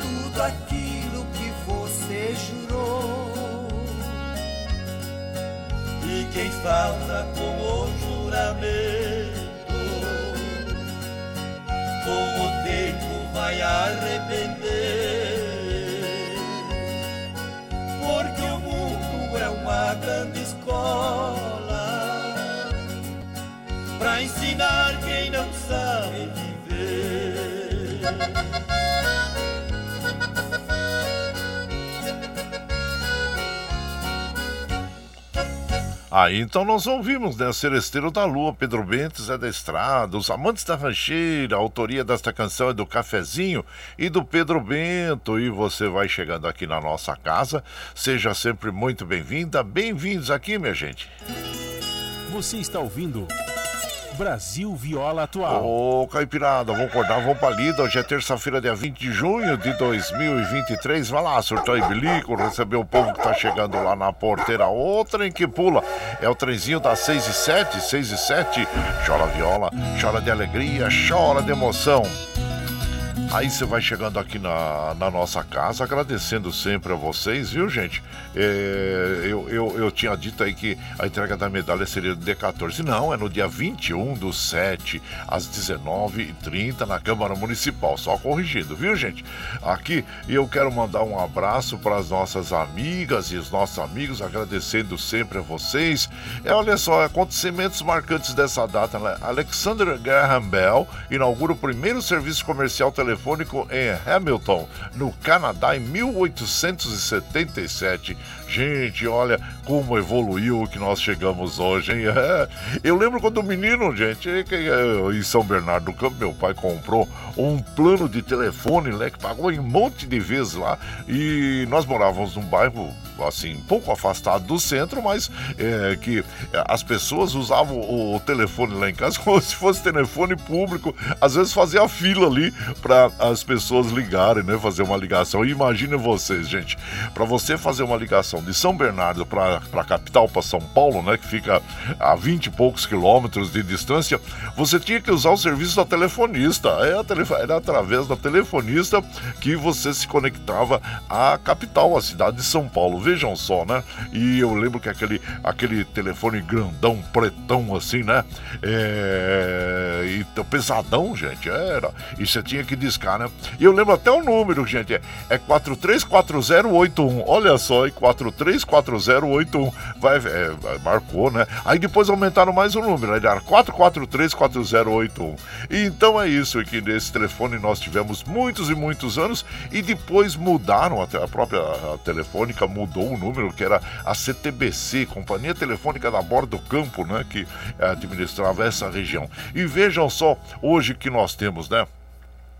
tudo aquilo que você jurou. E quem falta com o juramento, com o tempo vai arrepender. Porque o mundo é uma grande escola pra ensinar quem não sabe viver. Aí então nós ouvimos, né? Celesteiro da Lua, Pedro Bentes é da Estrada, Os Amantes da Rancheira, a autoria desta canção é do Cafezinho e do Pedro Bento. E você vai chegando aqui na nossa casa, seja sempre muito bem-vinda, bem-vindos aqui, minha gente. Você está ouvindo. Brasil Viola Atual. Ô, Caipirada, vamos acordar, vamos pra lida. Hoje é terça-feira, dia 20 de junho de 2023. Vai lá, surtou e bilico, receber o povo que tá chegando lá na porteira. Outra em que pula. É o trenzinho das 6 e 7, 6 e 7. Chora viola, chora de alegria, chora de emoção. Aí você vai chegando aqui na, na nossa casa, agradecendo sempre a vocês, viu, gente? É, eu, eu, eu tinha dito aí que a entrega da medalha seria no dia 14. Não, é no dia 21 do 7, às 19h30, na Câmara Municipal. Só corrigindo, viu, gente? Aqui eu quero mandar um abraço para as nossas amigas e os nossos amigos, agradecendo sempre a vocês. É, olha só, acontecimentos marcantes dessa data, né? Alexander Graham Bell inaugura o primeiro serviço comercial telefônico telefônico em Hamilton, no Canadá, em 1877. Gente, olha como evoluiu o que nós chegamos hoje, hein? É. Eu lembro quando menino, gente, em São Bernardo do Campo, meu pai comprou um plano de telefone, né, que pagou em um monte de vezes lá, e nós morávamos num bairro assim, pouco afastado do centro, mas é, que as pessoas usavam o, telefone lá em casa como se fosse telefone público. Às vezes fazia fila ali para as pessoas ligarem, né? Fazer uma ligação. Imagine vocês, gente, para você fazer uma ligação de São Bernardo para a capital, para São Paulo, né? Que fica a 20 e poucos quilômetros de distância, você tinha que usar o serviço da telefonista. É, era através da telefonista que você se conectava à capital, à cidade de São Paulo. Vejam só, né? E eu lembro que aquele, aquele telefone grandão, pretão assim, né? É... E pesadão, gente, era. E você tinha que discar, né? E eu lembro até o número, gente, é, é 434081. Olha só, 434081. Vai, é, marcou, né? Aí depois aumentaram mais o número, né? era 4434081. E então é isso, que nesse telefone nós tivemos muitos e muitos anos e depois mudaram, até a própria telefônica mudou o número, que era a CTBC, Companhia Telefônica da Borda do Campo, né? Que administrava essa região. E vejam só, hoje que nós temos, né?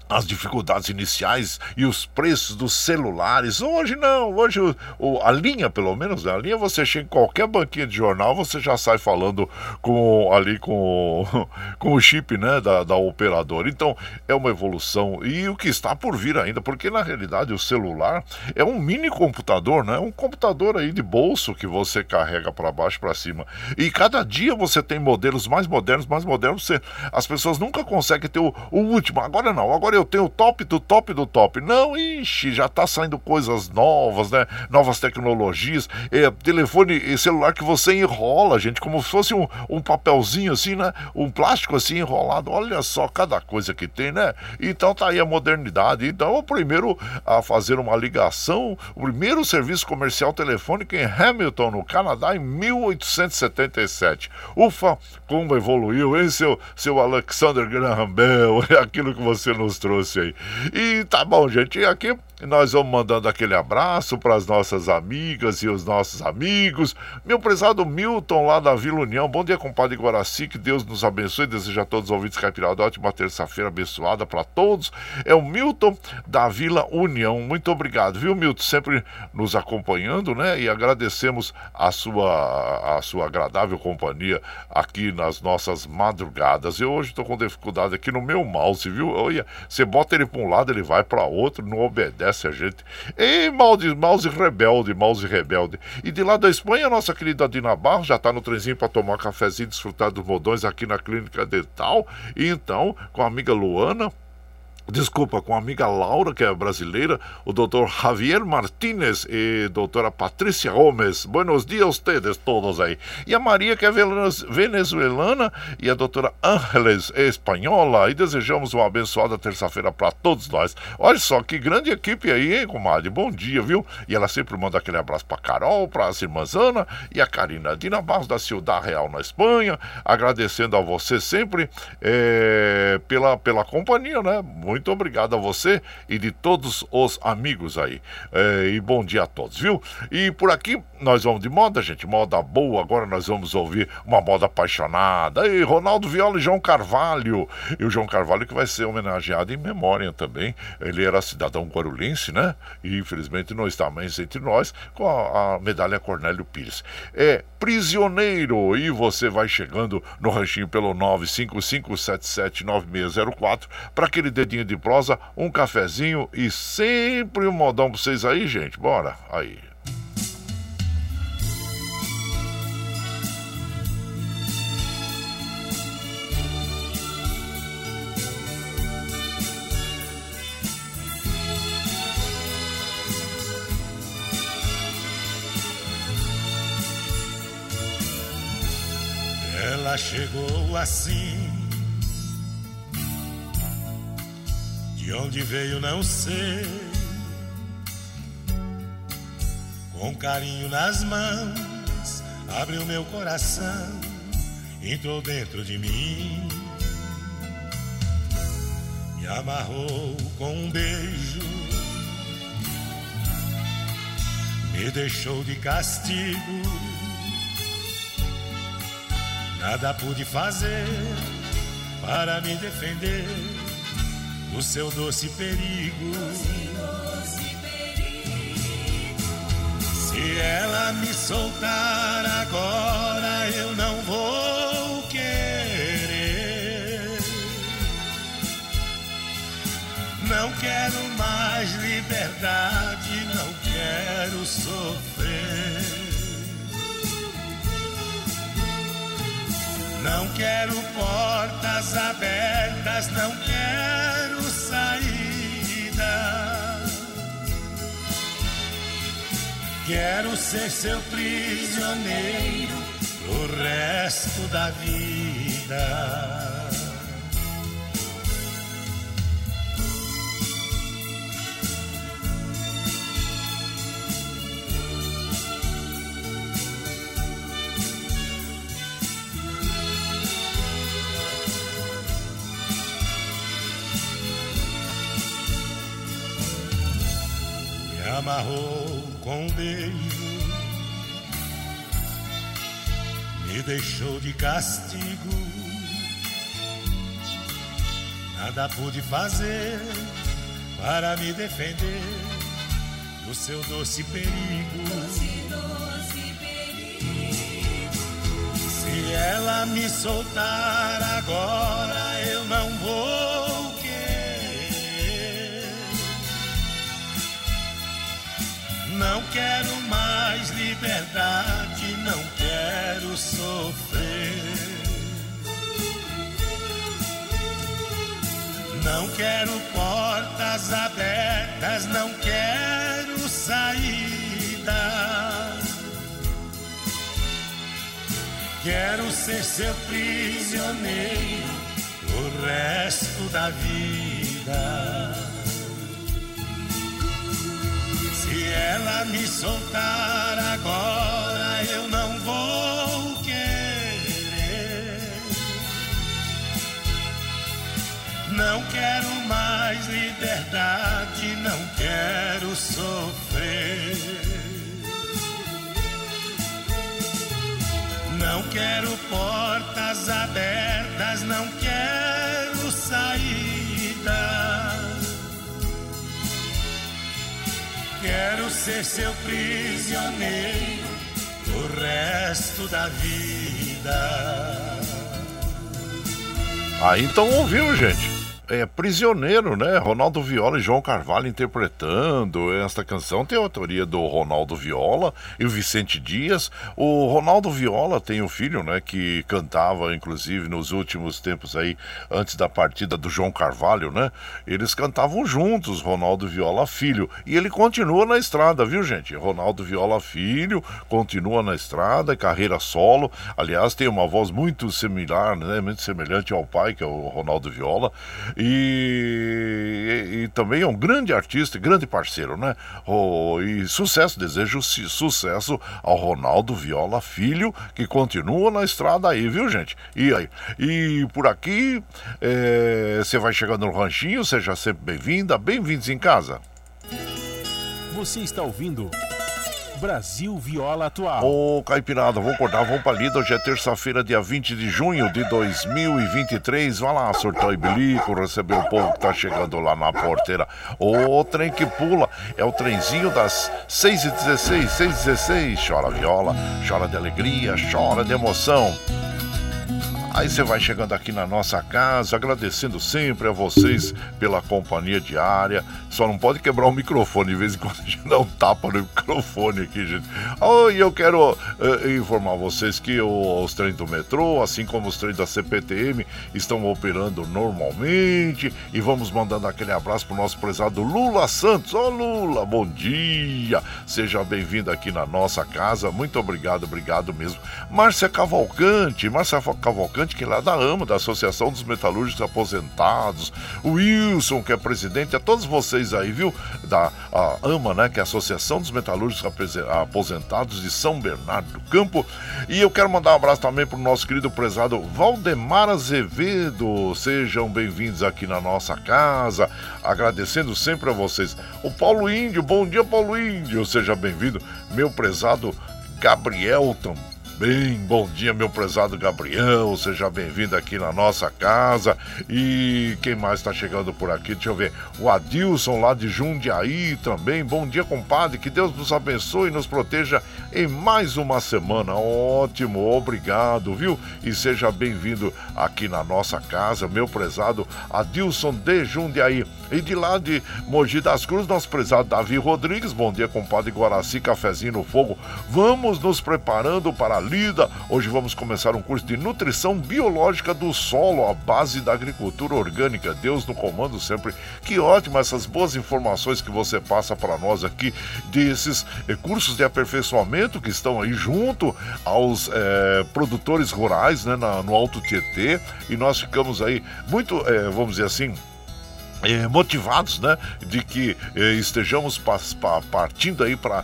As dificuldades iniciais e os preços dos celulares. Hoje não, hoje o, o, a linha, pelo menos, né? a linha você chega em qualquer banquinha de jornal, você já sai falando com ali com, com o chip né, da, da operadora. Então é uma evolução e o que está por vir ainda, porque na realidade o celular é um mini computador, né? Um computador aí de bolso que você carrega para baixo para cima. E cada dia você tem modelos mais modernos, mais modernos. Você, as pessoas nunca conseguem ter o, o último. Agora não, agora eu tenho o top do top do top. Não, ixi, já tá saindo coisas novas, né? Novas tecnologias. É, telefone e celular que você enrola, gente, como se fosse um, um papelzinho assim, né? Um plástico assim enrolado. Olha só cada coisa que tem, né? Então tá aí a modernidade. Então, o primeiro a fazer uma ligação, o primeiro serviço comercial telefônico em Hamilton, no Canadá, em 1877. Ufa, como evoluiu, hein, seu, seu Alexander Graham Bell? É aquilo que você nos trouxe aí. E tá bom, gente. E nós vamos mandando aquele abraço para as nossas amigas e os nossos amigos. Meu prezado Milton, lá da Vila União. Bom dia, compadre Guaraci. Que Deus nos abençoe. Desejo a todos os ouvintes caipirada ótima terça-feira abençoada para todos. É o Milton da Vila União. Muito obrigado, viu, Milton? Sempre nos acompanhando, né? E agradecemos a sua, a sua agradável companhia aqui nas nossas madrugadas. Eu hoje estou com dificuldade aqui no meu mouse, viu? Olha, você bota ele para um lado, ele vai para outro, não obedece obedece a gente. E mouse, mouse rebelde, mouse rebelde. E de lá da Espanha, nossa querida Dina Barros já está no trenzinho para tomar um cafezinho desfrutar dos modões aqui na clínica dental. E então, com a amiga Luana, Desculpa, com a amiga Laura, que é brasileira, o doutor Javier Martínez e doutora Patrícia Gomes. Buenos dias a ustedes todos aí. E a Maria, que é venezuelana, e a doutora Ángeles, espanhola. E desejamos uma abençoada terça-feira para todos nós. Olha só, que grande equipe aí, hein, comadre? Bom dia, viu? E ela sempre manda aquele abraço para Carol, para as irmãs Ana e a Karina Dina Barros da Ciudad Real na Espanha. Agradecendo a você sempre é, pela, pela companhia, né? Muito muito obrigado a você e de todos os amigos aí. É, e bom dia a todos, viu? E por aqui nós vamos de moda, gente, moda boa. Agora nós vamos ouvir uma moda apaixonada. E Ronaldo Viola e João Carvalho. E o João Carvalho que vai ser homenageado em memória também. Ele era cidadão guarulhense, né? E infelizmente não está mais entre nós com a, a medalha Cornélio Pires. É prisioneiro e você vai chegando no ranchinho pelo 955779604 para aquele dedinho de prosa, um cafezinho e sempre um modão pra vocês aí, gente. Bora, aí. Ela chegou assim De onde veio não sei. Com carinho nas mãos, abriu meu coração, entrou dentro de mim. Me amarrou com um beijo, me deixou de castigo. Nada pude fazer para me defender o seu doce perigo. Se ela me soltar agora, eu não vou querer. Não quero mais liberdade, não quero sofrer. Não quero portas abertas, não quero saída. Quero ser seu prisioneiro o resto da vida. Amarrou com um beijo, me deixou de castigo. Nada pude fazer para me defender do seu doce perigo. Doce, doce perigo. Se ela me soltar agora, eu não vou Não quero mais liberdade, não quero sofrer. Não quero portas abertas, não quero saída. Quero ser seu prisioneiro o resto da vida. Se ela me soltar agora, eu não vou querer. Não quero mais liberdade, não quero sofrer. Não quero portas abertas, não quero ser seu prisioneiro o resto da vida. Ah, então ouviu, gente é, Prisioneiro, né? Ronaldo Viola e João Carvalho interpretando esta canção. Tem a autoria do Ronaldo Viola e o Vicente Dias. O Ronaldo Viola tem um filho, né? Que cantava, inclusive, nos últimos tempos aí, antes da partida do João Carvalho, né? Eles cantavam juntos, Ronaldo Viola Filho. E ele continua na estrada, viu, gente? Ronaldo Viola Filho continua na estrada, carreira solo. Aliás, tem uma voz muito similar, né? Muito semelhante ao pai, que é o Ronaldo Viola. E, e, e, também é um grande artista, grande parceiro, né? Oh, e sucesso, desejo sucesso ao Ronaldo Viola Filho, que continua na estrada aí, viu, gente? E aí? E por aqui, é, você é, vai chegando no ranchinho, seja sempre bem-vinda, bem-vindos em casa. Você está ouvindo. Brasil Viola Atual. Ô, Caipirada, vamos acordar, vamos pra lida. Hoje é terça-feira, dia 20 de junho de 2023. Vai lá, surtou e bilico, receber o povo que tá chegando lá na porteira. O trem que pula é o trenzinho das 6h16, 6h16. Chora viola, chora de alegria, chora de emoção. Aí você vai chegando aqui na nossa casa, agradecendo sempre a vocês pela companhia diária. Só não pode quebrar o microfone, de vez em quando a gente dá um tapa no microfone aqui, gente. Oh, e eu quero uh, informar vocês que o, os trens do metrô, assim como os trens da CPTM, estão operando normalmente. E vamos mandando aquele abraço pro nosso prezado Lula Santos. Ô oh, Lula, bom dia! Seja bem-vindo aqui na nossa casa. Muito obrigado, obrigado mesmo. Márcia Cavalcante, Márcia Cavalcante que é lá da AMA, da Associação dos Metalúrgicos Aposentados, o Wilson, que é presidente, a todos vocês aí, viu? Da AMA, né? Que é a Associação dos Metalúrgicos Aposentados de São Bernardo do Campo. E eu quero mandar um abraço também para o nosso querido prezado Valdemar Azevedo. Sejam bem-vindos aqui na nossa casa, agradecendo sempre a vocês. O Paulo Índio, bom dia, Paulo Índio, seja bem-vindo. Meu prezado Gabrielton Bem, bom dia, meu prezado Gabriel. Seja bem-vindo aqui na nossa casa. E quem mais está chegando por aqui? Deixa eu ver. O Adilson lá de Jundiaí também. Bom dia, compadre. Que Deus nos abençoe e nos proteja em mais uma semana. Ótimo, obrigado, viu? E seja bem-vindo aqui na nossa casa, meu prezado Adilson de Jundiaí. E de lá de Mogi das Cruzes, nosso prezado Davi Rodrigues. Bom dia, compadre Guaraci, cafezinho no fogo. Vamos nos preparando para a lida. Hoje vamos começar um curso de nutrição biológica do solo, a base da agricultura orgânica. Deus no comando sempre. Que ótimo essas boas informações que você passa para nós aqui desses eh, cursos de aperfeiçoamento que estão aí junto aos eh, produtores rurais, né, na, no Alto Tietê. E nós ficamos aí muito, eh, vamos dizer assim, é, motivados, né, de que é, estejamos pa, pa, partindo aí para,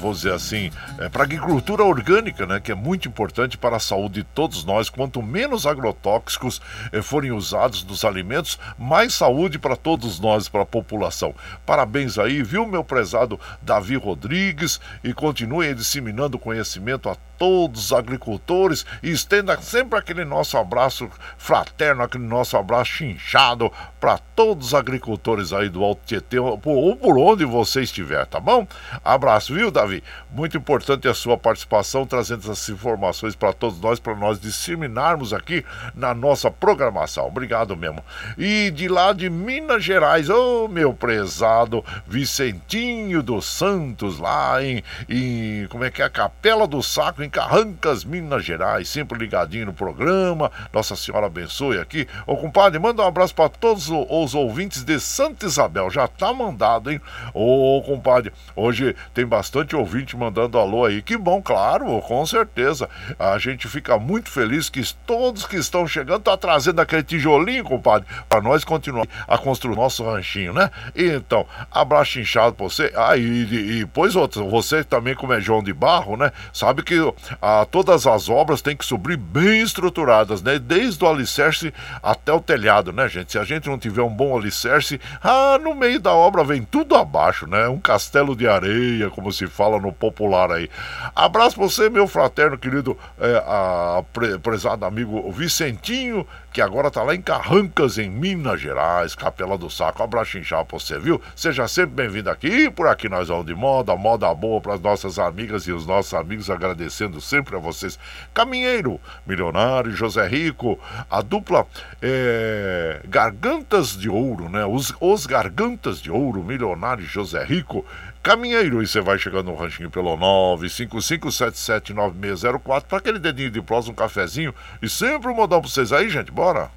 vamos dizer assim, é, para agricultura orgânica, né, que é muito importante para a saúde de todos nós. Quanto menos agrotóxicos é, forem usados nos alimentos, mais saúde para todos nós, para a população. Parabéns aí, viu, meu prezado Davi Rodrigues, e continue disseminando conhecimento a todos os agricultores e estenda sempre aquele nosso abraço fraterno, aquele nosso abraço chinchado para todos os agricultores aí do Alto Tietê ou por onde você estiver, tá bom? Abraço, viu, Davi? Muito importante a sua participação, trazendo essas informações para todos nós, para nós disseminarmos aqui na nossa programação. Obrigado mesmo. E de lá de Minas Gerais, ô oh, meu prezado Vicentinho dos Santos, lá em, em como é que é Capela do Saco, em Carrancas, Minas Gerais, sempre ligadinho no programa. Nossa Senhora abençoe aqui. Ô compadre, manda um abraço para todos os ouvintes de Santa Isabel. Já tá mandado, hein? Ô compadre, hoje tem bastante ouvinte mandando alô aí. Que bom, claro, com certeza. A gente fica muito feliz que todos que estão chegando estão tá trazendo aquele tijolinho, compadre, para nós continuar a construir nosso ranchinho, né? Então, abraço inchado pra você. Ah, e, e pois outro, você também, como é João de Barro, né? Sabe que ah, todas as obras têm que subir bem estruturadas, né? Desde o alicerce até o telhado, né, gente? Se a gente não tiver um bom alicerce, ah, no meio da obra vem tudo abaixo, né? Um castelo de areia, como se fala no popular aí. Abraço pra você, meu fraterno querido, é, a, pre, prezado amigo Vicentinho que agora tá lá em Carrancas, em Minas Gerais, Capela do Saco. Um abraço inchado pra você, viu? Seja sempre bem-vindo aqui. E por aqui nós vamos de moda, moda boa para as nossas amigas e os nossos amigos, agradecendo sempre a vocês. Caminheiro, Milionário, José Rico, a dupla é, Gargantas de Ouro, né? Os, os Gargantas de Ouro, Milionário e José Rico. Caminheiro, e você vai chegando no ranchinho pelo 955779604 para aquele dedinho de prosa, um cafezinho e sempre um modão para vocês aí, gente. Bora!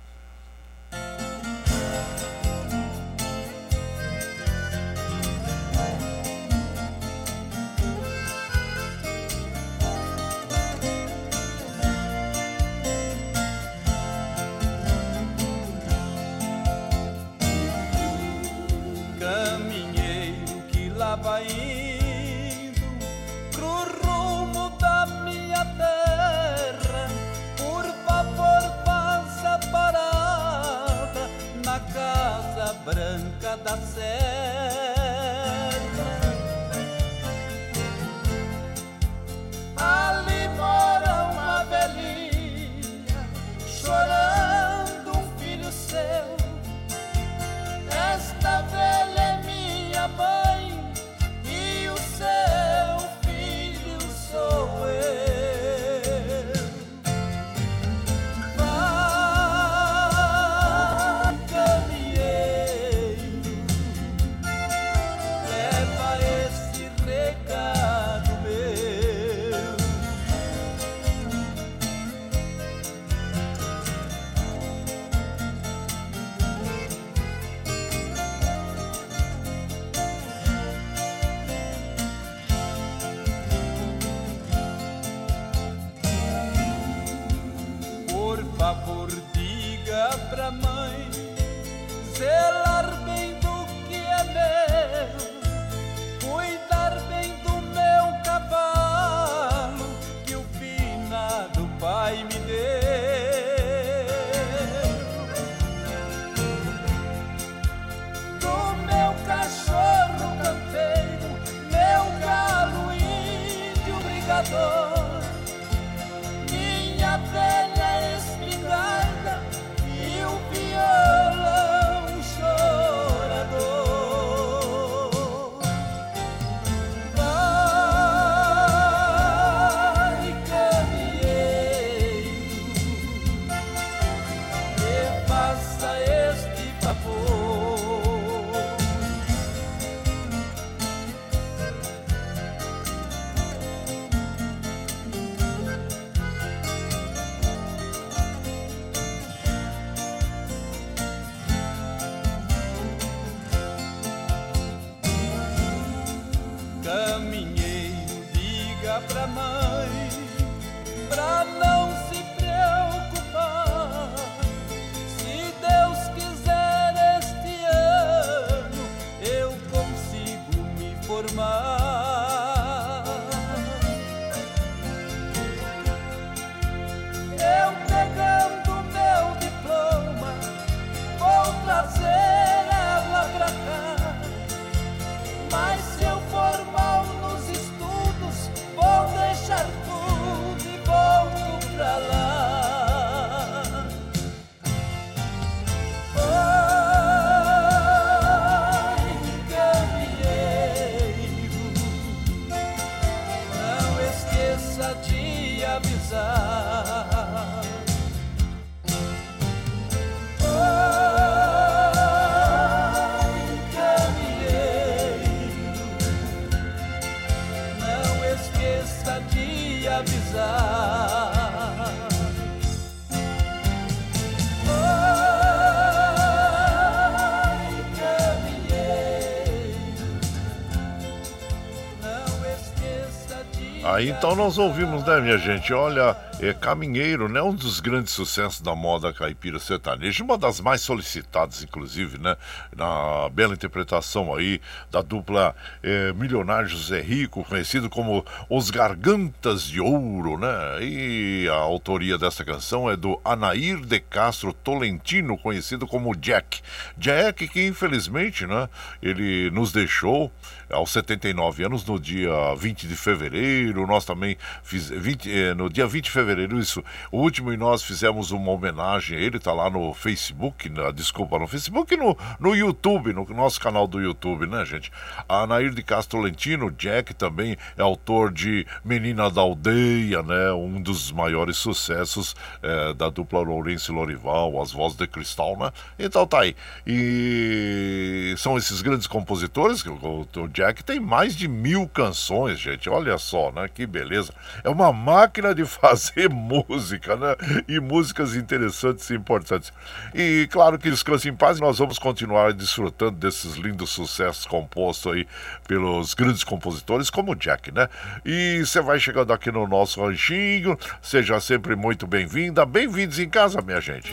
Então nós ouvimos, né, minha gente? Olha, é Caminheiro, né? Um dos grandes sucessos da moda caipira sertaneja, uma das mais solicitadas, inclusive, né? Na bela interpretação aí da dupla é, milionário José Rico, conhecido como Os Gargantas de Ouro, né? E a autoria dessa canção é do Anair de Castro Tolentino, conhecido como Jack. Jack que infelizmente, né? Ele nos deixou aos 79 anos no dia 20 de fevereiro. Nós também fiz 20, eh, no dia 20 de fevereiro, isso. O último e nós fizemos uma homenagem a ele, tá lá no Facebook, na, desculpa, no Facebook e no, no YouTube, no nosso canal do YouTube, né, gente? A Nair de Castro Lentino, Jack também é autor de Menina da Aldeia, né? Um dos maiores sucessos eh, da dupla Lourenço e Lorival, As Vozes de Cristal, né? Então tá aí. E são esses grandes compositores, que o, o Jack tem mais de mil canções, gente. Olha só, né? Que beleza. É uma máquina de fazer música, né? E músicas interessantes e importantes. E claro que descanse em paz, nós vamos continuar desfrutando desses lindos sucessos compostos aí pelos grandes compositores, como o Jack, né? E você vai chegando aqui no nosso ranchinho, seja sempre muito bem-vinda. Bem-vindos em casa, minha gente.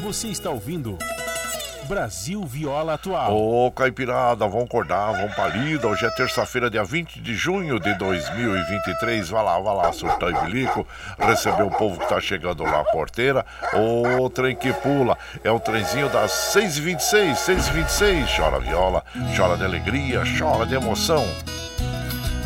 Você está ouvindo Brasil Viola Atual. Ô, Caipirada, vão acordar, vão pra lida. Hoje é terça-feira, dia 20 de junho de 2023. Vai lá, vai lá, surtar e bilico. Receber o povo que tá chegando lá porteira. O trem que pula. É o trenzinho das 6h26, 6h26. Chora viola, chora de alegria, chora de emoção.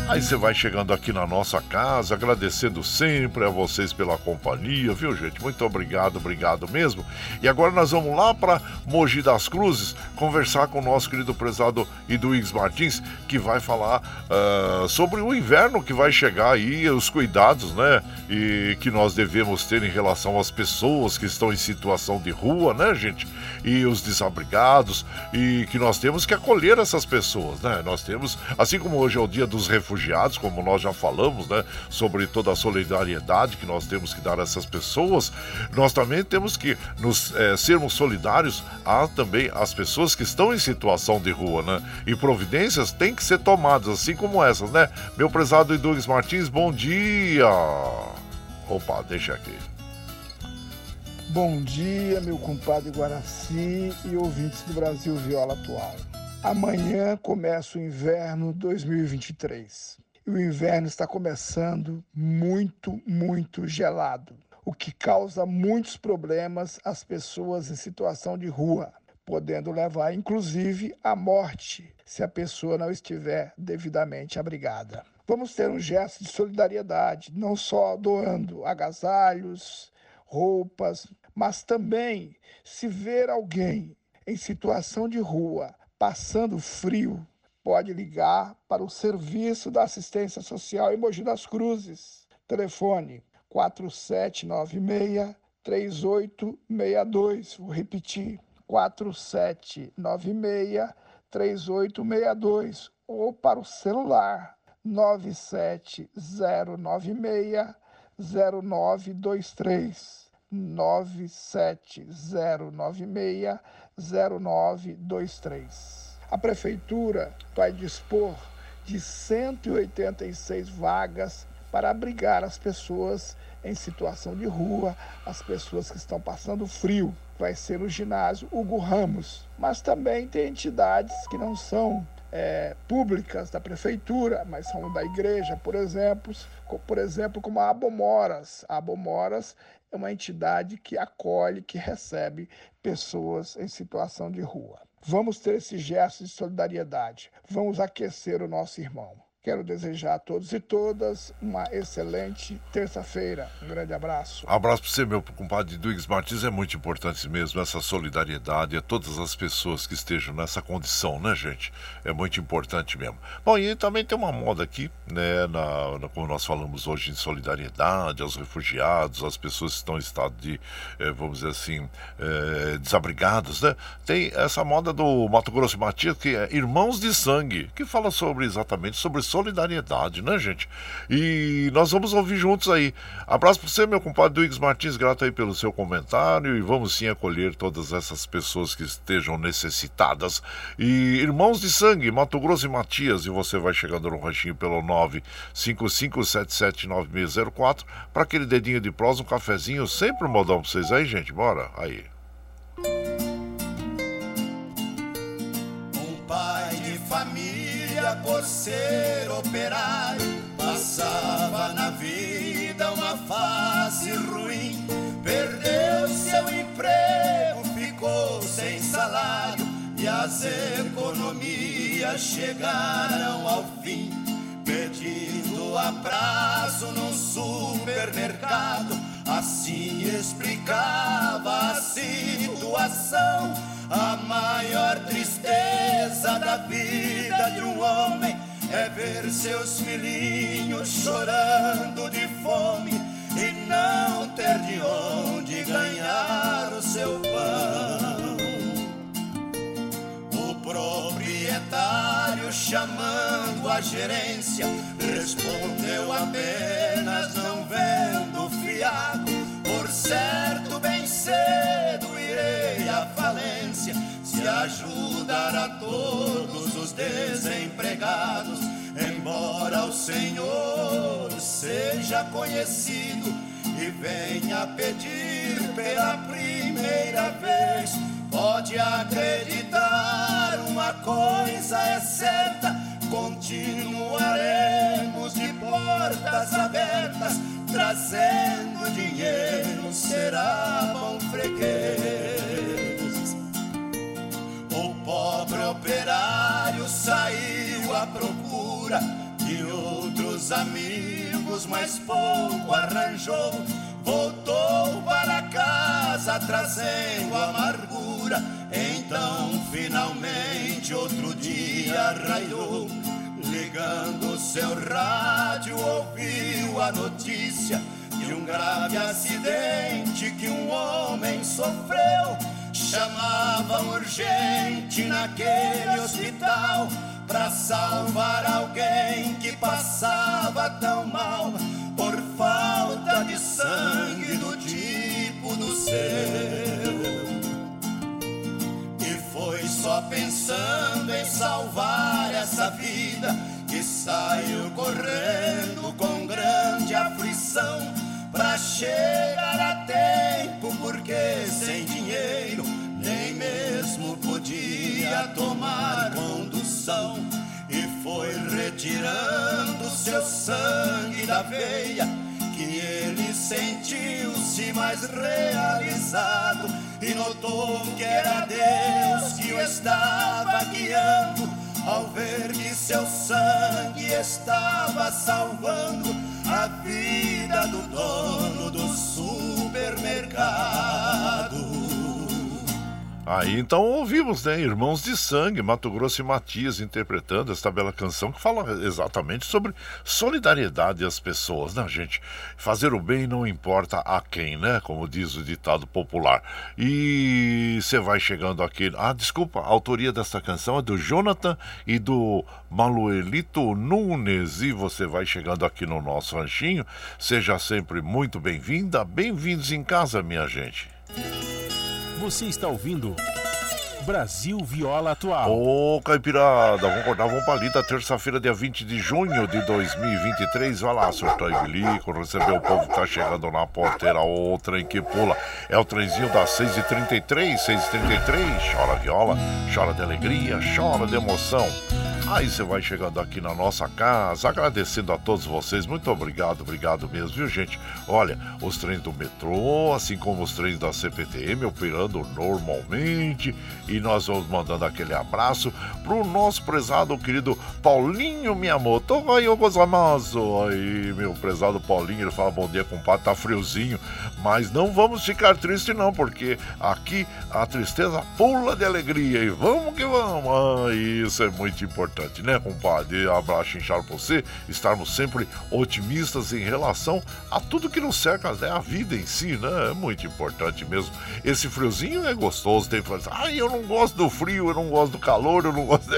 Aí você vai chegando aqui na nossa casa, agradecendo sempre a vocês pela companhia, viu, gente? Muito obrigado, obrigado mesmo. E agora nós vamos lá para Mogi das Cruzes conversar com o nosso querido prezado Iduígues Martins, que vai falar ah, sobre o inverno que vai chegar aí, os cuidados, né? E que nós devemos ter em relação às pessoas que estão em situação de rua, né, gente? E os desabrigados, e que nós temos que acolher essas pessoas, né? Nós temos, assim como hoje é o dia dos refugiados, como nós já falamos, né, sobre toda a solidariedade que nós temos que dar a essas pessoas, nós também temos que nos eh, sermos solidários a também as pessoas que estão em situação de rua, né? E providências têm que ser tomadas, assim como essas, né? Meu prezado Douglas Martins, bom dia! Opa, deixa aqui. Bom dia, meu compadre Guaraci e ouvintes do Brasil Viola Atual. Amanhã começa o inverno 2023. E o inverno está começando muito, muito gelado, o que causa muitos problemas às pessoas em situação de rua, podendo levar inclusive à morte se a pessoa não estiver devidamente abrigada. Vamos ter um gesto de solidariedade, não só doando agasalhos, roupas, mas também se ver alguém em situação de rua passando frio, pode ligar para o Serviço da Assistência Social em Mogi das Cruzes. Telefone 4796 3862. Vou repetir. 4796 3862 ou para o celular 97096 0923 97096 0923. A prefeitura vai dispor de 186 vagas para abrigar as pessoas em situação de rua, as pessoas que estão passando frio. Vai ser o ginásio Hugo Ramos. Mas também tem entidades que não são é, públicas da prefeitura, mas são da igreja, por exemplo, por exemplo, como a Abomoras. A Abomoras é uma entidade que acolhe, que recebe pessoas em situação de rua. Vamos ter esse gesto de solidariedade. Vamos aquecer o nosso irmão. Quero desejar a todos e todas uma excelente terça-feira. Um grande abraço. Abraço para você, meu compadre Duígues Martins. É muito importante mesmo essa solidariedade a todas as pessoas que estejam nessa condição, né, gente? É muito importante mesmo. Bom, e também tem uma moda aqui, né, na, na como nós falamos hoje, em solidariedade aos refugiados, às pessoas que estão em estado de, eh, vamos dizer assim, eh, desabrigados, né? Tem essa moda do Mato Grosso e Matias, que é Irmãos de Sangue, que fala sobre exatamente sobre solidariedade, né, gente? E nós vamos ouvir juntos aí. Abraço para você, meu compadre Duígues Martins, grato aí pelo seu comentário e vamos sim acolher todas essas pessoas que estejam necessitadas. E irmãos de sangue, Mato Grosso e Matias, e você vai chegando no ranchinho pelo 955779604 para aquele dedinho de prós, um cafezinho, sempre um modão para vocês aí, gente. Bora, aí. Por ser operário, passava na vida uma fase ruim. Perdeu seu emprego, ficou sem salário e as economias chegaram ao fim. Pedindo a prazo num supermercado, assim explicava a situação a maior tristeza da vida de um homem é ver seus filhinhos chorando de fome e não ter de onde ganhar o seu pão. O proprietário, chamando a gerência, respondeu apenas não vendo fiado. Por certo, bem cedo irei à falência se ajudar a todos os desempregados. Embora o Senhor seja conhecido e venha pedir pela primeira vez, pode acreditar, uma coisa é certa: continuaremos de portas abertas, trazendo dinheiro, será bom freguês. Pobre operário saiu à procura de outros amigos, mas pouco arranjou. Voltou para casa trazendo amargura. Então, finalmente, outro dia raiou. Ligando seu rádio, ouviu a notícia de um grave acidente que um homem sofreu. Chamavam urgente naquele hospital para salvar alguém que passava tão mal por falta de sangue do tipo do seu. E foi só pensando em salvar essa vida que saiu correndo com grande aflição pra chegar a tempo, porque sem dinheiro podia tomar condução. E foi retirando seu sangue da veia que ele sentiu-se mais realizado e notou que era Deus que o estava guiando ao ver que seu sangue estava salvando a vida do dono do supermercado. Aí então ouvimos, né? Irmãos de Sangue, Mato Grosso e Matias interpretando esta bela canção que fala exatamente sobre solidariedade às pessoas, né, gente? Fazer o bem não importa a quem, né? Como diz o ditado popular. E você vai chegando aqui. Ah, desculpa, a autoria desta canção é do Jonathan e do Manuelito Nunes. E você vai chegando aqui no nosso ranchinho. Seja sempre muito bem-vinda, bem-vindos em casa, minha gente. Você está ouvindo Brasil Viola Atual. Ô, Caipirada, vamos acordar, vamos pra lida, terça-feira, dia 20 de junho de 2023. Vai lá, surtou e bilico, receber o povo que tá chegando na porteira, o trem que pula. É o trenzinho das 6h33, 6h33. Chora viola, chora de alegria, chora de emoção. Aí você vai chegando aqui na nossa casa, agradecendo a todos vocês. Muito obrigado, obrigado mesmo, viu, gente? Olha, os trens do metrô, assim como os trens da CPTM operando normalmente. E nós vamos mandando aquele abraço pro nosso prezado querido Paulinho Miyamoto. Oi, ô gozamazo. Aí, meu prezado Paulinho, ele fala bom dia, compadre, tá friozinho. Mas não vamos ficar tristes não, porque aqui a tristeza pula de alegria. E vamos que vamos. Ah, isso é muito importante, né, compadre? Abraço inchado pra você, estarmos sempre otimistas em relação a tudo que nos cerca, né? A vida em si, né? É muito importante mesmo. Esse friozinho é gostoso, tem que falar, ai, eu não gosto do frio, eu não gosto do calor, eu não gosto.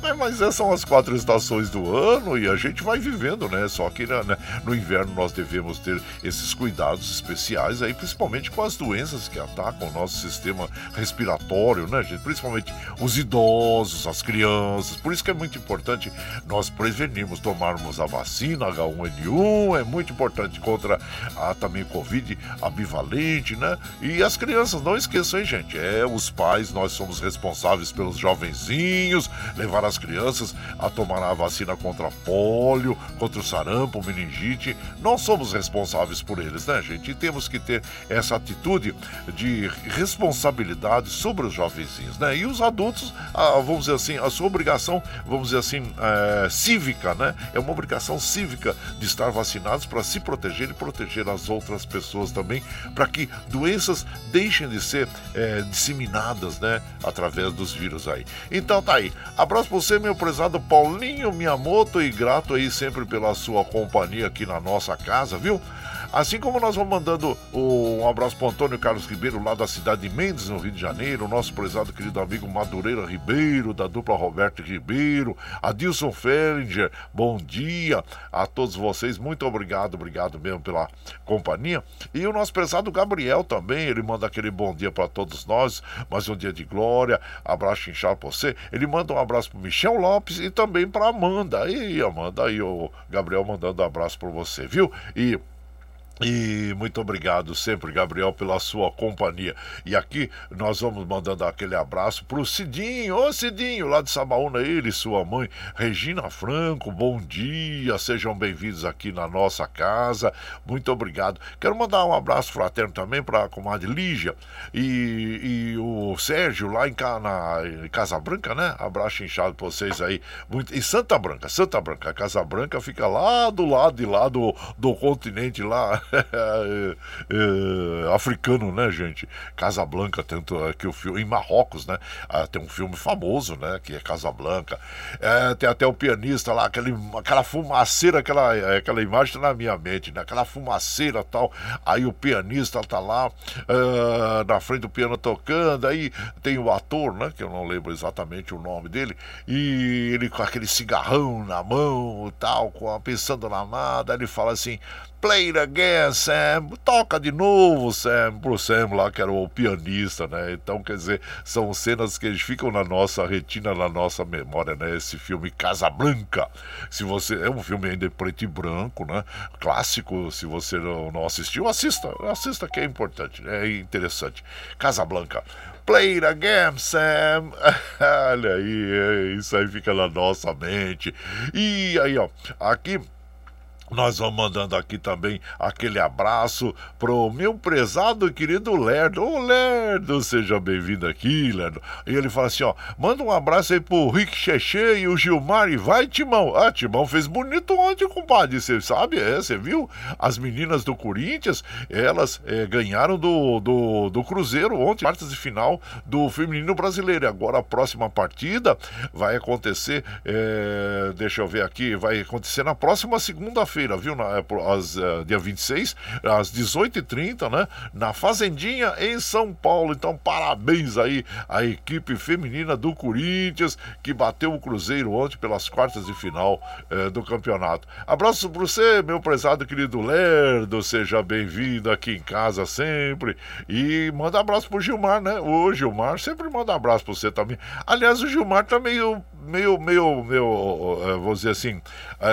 Mas, mas essas são as quatro estações do ano e a gente vai vivendo, né? Só que né, no inverno nós devemos ter esses cuidados especiais aí, principalmente com as doenças que atacam o nosso sistema respiratório, né, gente? Principalmente os idosos, as crianças. Por isso que é muito importante nós prevenirmos, tomarmos a vacina H1N1, é muito importante contra a também Covid ambivalente, né? E as crianças, não esqueçam, hein, gente? É, os pais, nós somos responsáveis pelos jovenzinhos, levar as crianças a tomar a vacina contra pólio, contra o sarampo, meningite. Nós somos responsáveis por eles, né, gente? E temos que ter essa atitude de responsabilidade sobre os jovenzinhos, né? E os adultos, vamos dizer assim, a sua obrigação, vamos dizer assim, é, cívica, né? É uma obrigação cívica de estar vacinados para se proteger e proteger as outras pessoas também, para que doenças deixem de ser é, disseminadas, né? Através dos vírus aí. Então tá aí. Abraço pra você, meu prezado Paulinho Miyamoto, e grato aí sempre pela sua companhia aqui na nossa casa, viu? Assim como nós vamos mandando um abraço para Antônio Carlos Ribeiro, lá da cidade de Mendes, no Rio de Janeiro, o nosso prezado querido amigo Madureira Ribeiro, da dupla Roberto Ribeiro, Adilson Fellinger, bom dia a todos vocês, muito obrigado, obrigado mesmo pela companhia. E o nosso prezado Gabriel também, ele manda aquele bom dia para todos nós, mais um dia de glória, abraço inchado para você. Ele manda um abraço para Michel Lopes e também para Amanda. E Amanda, aí o Gabriel mandando um abraço para você, viu? E e muito obrigado sempre, Gabriel, pela sua companhia. E aqui nós vamos mandando aquele abraço pro Cidinho, ô Cidinho, lá de Sabaúna, ele e sua mãe, Regina Franco, bom dia, sejam bem-vindos aqui na nossa casa, muito obrigado. Quero mandar um abraço fraterno também para a comadre Lígia e, e, o Sérgio lá em, na, em Casa Branca, né? Abraço inchado pra vocês aí, muito, em Santa Branca, Santa Branca, a Casa Branca fica lá do lado de lá do, do continente lá africano, né, gente? Casablanca, tanto que o filme em Marrocos, né? Ah, tem um filme famoso, né? Que é Casablanca. É, tem até o pianista lá, aquele, aquela fumaceira, aquela, aquela imagem tá na minha mente, né? Aquela fumaceira tal. Aí o pianista tá lá uh, na frente do piano tocando. Aí tem o ator, né? Que eu não lembro exatamente o nome dele. E ele com aquele cigarrão na mão tal, com, pensando na nada. Ele fala assim: Play it again, Sam. Toca de novo, Sam. Pro Sam lá, que era o pianista, né? Então, quer dizer, são cenas que ficam na nossa retina, na nossa memória, né? Esse filme Casablanca. Se você. É um filme ainda preto e branco, né? Clássico. Se você não, assistiu, assista. Assista que é importante, né? É interessante. Casablanca. Play it again, Sam. Olha aí, é, isso aí fica na nossa mente. E aí, ó, aqui nós vamos mandando aqui também aquele abraço pro meu prezado e querido Lerdo. Ô Lerdo, seja bem-vindo aqui, Lerdo. E ele fala assim: ó, manda um abraço aí pro Rick Cheche e o Gilmar e vai, Timão. Ah, Timão fez bonito ontem, compadre. Você sabe, é, você viu? As meninas do Corinthians, elas é, ganharam do, do, do Cruzeiro ontem, quartas de final do Feminino Brasileiro. Agora a próxima partida vai acontecer, é, deixa eu ver aqui, vai acontecer na próxima segunda-feira quinta-feira, viu? Na, às, uh, dia 26, às 18h30, né? Na Fazendinha, em São Paulo. Então, parabéns aí à equipe feminina do Corinthians, que bateu o Cruzeiro ontem pelas quartas de final uh, do campeonato. Abraço para você, meu prezado querido Lerdo, seja bem-vindo aqui em casa sempre. E manda abraço pro Gilmar, né? O Gilmar sempre manda abraço para você também. Aliás, o Gilmar tá meio meio, meio, meio, vou dizer assim,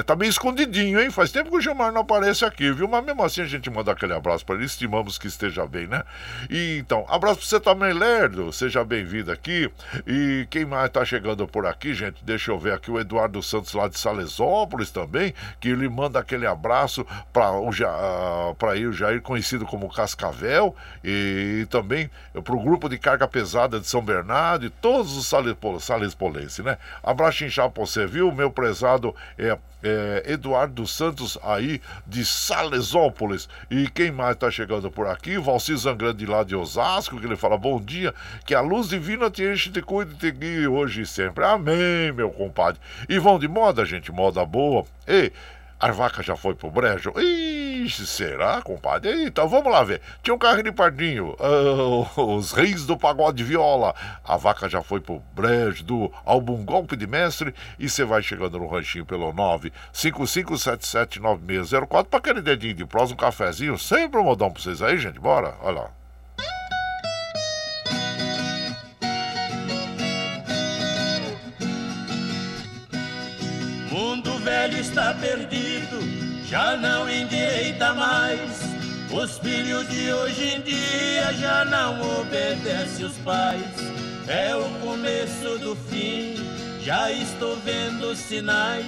tá meio escondidinho, hein? Faz tempo que o Gilmar não aparece aqui, viu? Mas mesmo assim a gente manda aquele abraço para ele, estimamos que esteja bem, né? E então, abraço para você também, Lerdo, seja bem-vindo aqui. E quem mais tá chegando por aqui, gente? Deixa eu ver aqui o Eduardo Santos lá de Salesópolis também, que ele manda aquele abraço para o, uh, o Jair, conhecido como Cascavel, e também para o grupo de carga pesada de São Bernardo e todos os salespolenses, né? Abraço inchado pra você, viu? Meu prezado é, é, Eduardo Santos aí de Salesópolis. E quem mais tá chegando por aqui? Valci Zangrande lá de Osasco, que ele fala bom dia, que a luz divina te enche, te cuide te guie hoje e sempre. Amém, meu compadre. E vão de moda, gente, moda boa. Ei, a vaca já foi pro brejo? Ixi, será, compadre? Então vamos lá ver. Tinha um carro de pardinho, uh, os reis do pagode viola. A vaca já foi pro brejo do álbum Golpe de Mestre. E você vai chegando no ranchinho pelo 955779604 para aquele dedinho de prós, um cafezinho. Sempre um modão pra vocês aí, gente. Bora, olha lá. Está perdido, já não endireita mais. Os filhos de hoje em dia já não obedecem os pais. É o começo do fim, já estou vendo sinais.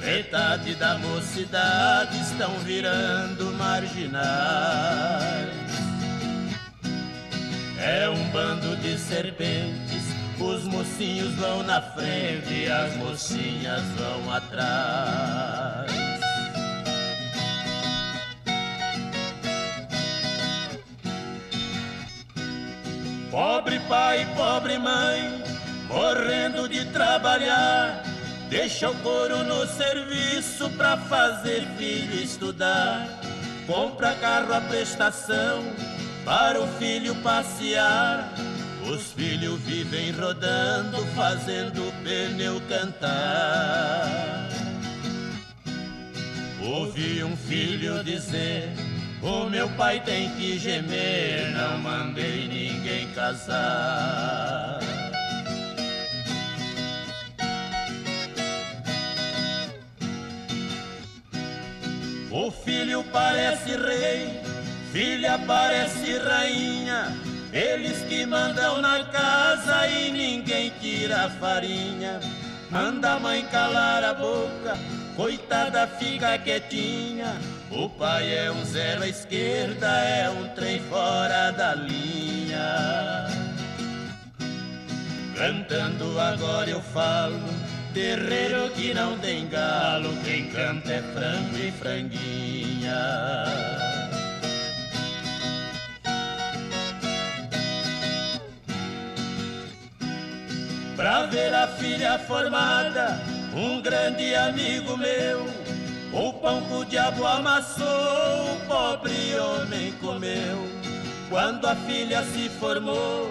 Metade da mocidade estão virando marginais. É um bando de serpentes os mocinhos vão na frente as mocinhas vão atrás. Pobre pai, pobre mãe, morrendo de trabalhar. Deixa o couro no serviço pra fazer filho estudar. Compra carro à prestação para o filho passear os filhos vivem rodando, fazendo o pneu cantar. Ouvi um filho dizer: O meu pai tem que gemer, não mandei ninguém casar. O filho parece rei, filha parece rainha. Eles que mandam na casa e ninguém tira a farinha. Manda a mãe calar a boca, coitada fica quietinha. O pai é um zero à esquerda, é um trem fora da linha. Cantando agora eu falo, terreiro que não tem galo, quem canta é frango e franguinha. Pra ver a filha formada, um grande amigo meu. O pão que o diabo amassou, o pobre homem comeu. Quando a filha se formou,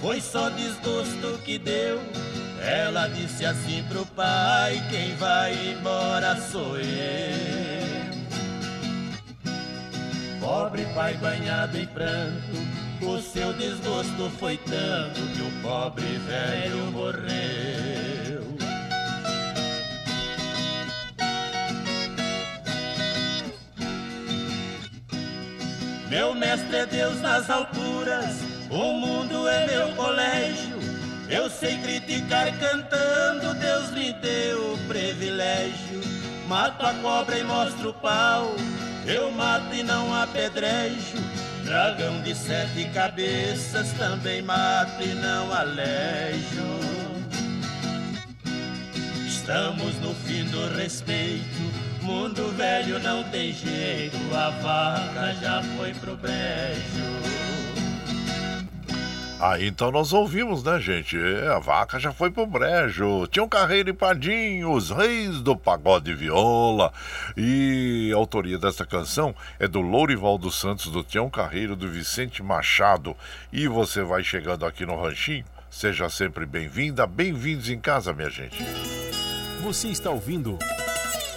foi só desgosto que deu. Ela disse assim pro pai: Quem vai embora sou eu. Pobre pai banhado em pranto o seu desgosto foi tanto que o pobre velho morreu. Meu mestre é Deus nas alturas, o mundo é meu colégio. Eu sei criticar cantando, Deus me deu o privilégio. Mato a cobra e mostro o pau, eu mato e não apedrejo. Dragão de sete cabeças também mato e não alejo. Estamos no fim do respeito, mundo velho não tem jeito, a vaca já foi pro brejo. Aí então nós ouvimos, né, gente? É, a vaca já foi pro brejo. Tinha um carreiro e pardinho, os reis do pagode viola. E a autoria dessa canção é do Lourival dos Santos, do Tião Carreiro, do Vicente Machado. E você vai chegando aqui no Ranchinho. Seja sempre bem-vinda, bem-vindos em casa, minha gente. Você está ouvindo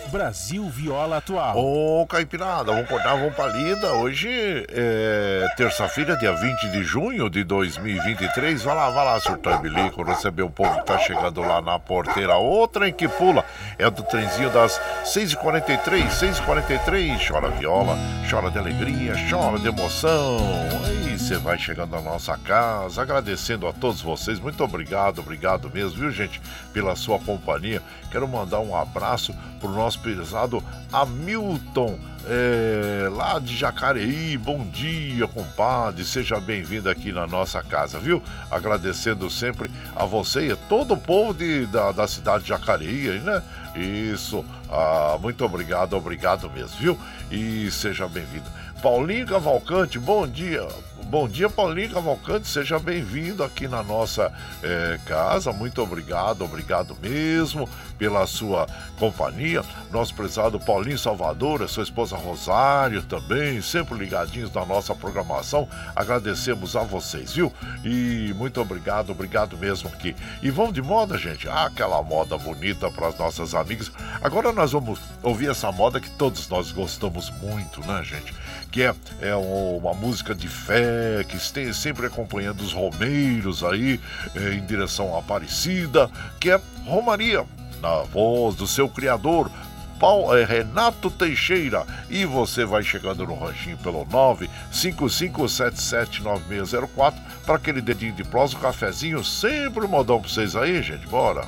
Brasil Viola Atual. Ô, Caipirada, vamos cortar, vamos pra lida. Hoje é terça-feira, dia 20 de junho de 2023. Vai lá, vai lá, surtar bilico, receber o povo que tá chegando lá na porteira. Outra em que pula é do trenzinho das 6h43, 6h43. Chora viola, chora de alegria, chora de emoção. Aí você vai chegando na nossa casa, agradecendo a todos vocês. Muito obrigado, obrigado mesmo, viu, gente, pela sua companhia. Quero mandar um abraço pro nosso pesado Hamilton, é, lá de Jacareí. Bom dia, compadre. Seja bem-vindo aqui na nossa casa, viu? Agradecendo sempre a você e a todo o povo de, da, da cidade de Jacareí, né? Isso. Ah, muito obrigado, obrigado mesmo, viu? E seja bem-vindo. Paulinho Cavalcante, bom dia. Bom dia, Paulinho Cavalcante, seja bem-vindo aqui na nossa é, casa. Muito obrigado, obrigado mesmo pela sua companhia. Nosso prezado Paulinho Salvador, a sua esposa Rosário também, sempre ligadinhos na nossa programação. Agradecemos a vocês, viu? E muito obrigado, obrigado mesmo aqui. E vamos de moda, gente? Ah, aquela moda bonita para as nossas amigas. Agora nós vamos ouvir essa moda que todos nós gostamos muito, né, gente? Que é, é uma música de fé que esteja sempre acompanhando os romeiros aí é, em direção à Aparecida, que é Romaria, na voz do seu criador, Paulo, é, Renato Teixeira. E você vai chegando no ranchinho pelo 955779604 para aquele dedinho de prosa, um cafezinho, sempre um modão para vocês aí, gente. Bora!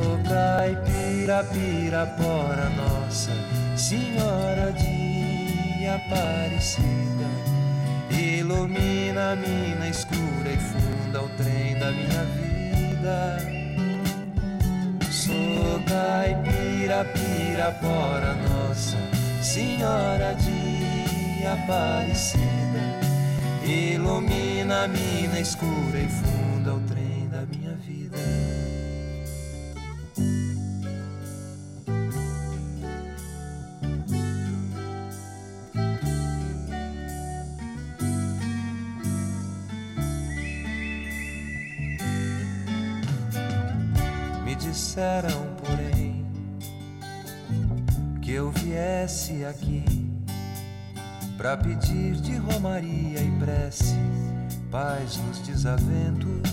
caipira, pirapora, Nossa Senhora de Aparecida. Ilumina a mina escura e funda o trem da minha vida. Sou caipira, pirapora, Nossa Senhora de Aparecida. Ilumina a mina escura e funda pra pedir de romaria e prece paz nos desaventos.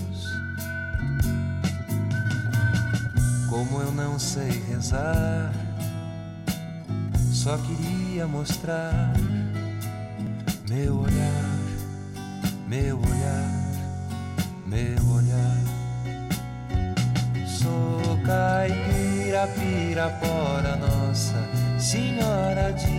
Como eu não sei rezar, só queria mostrar Meu olhar, meu olhar, meu olhar. Sou caipira, pirapora, Nossa Senhora de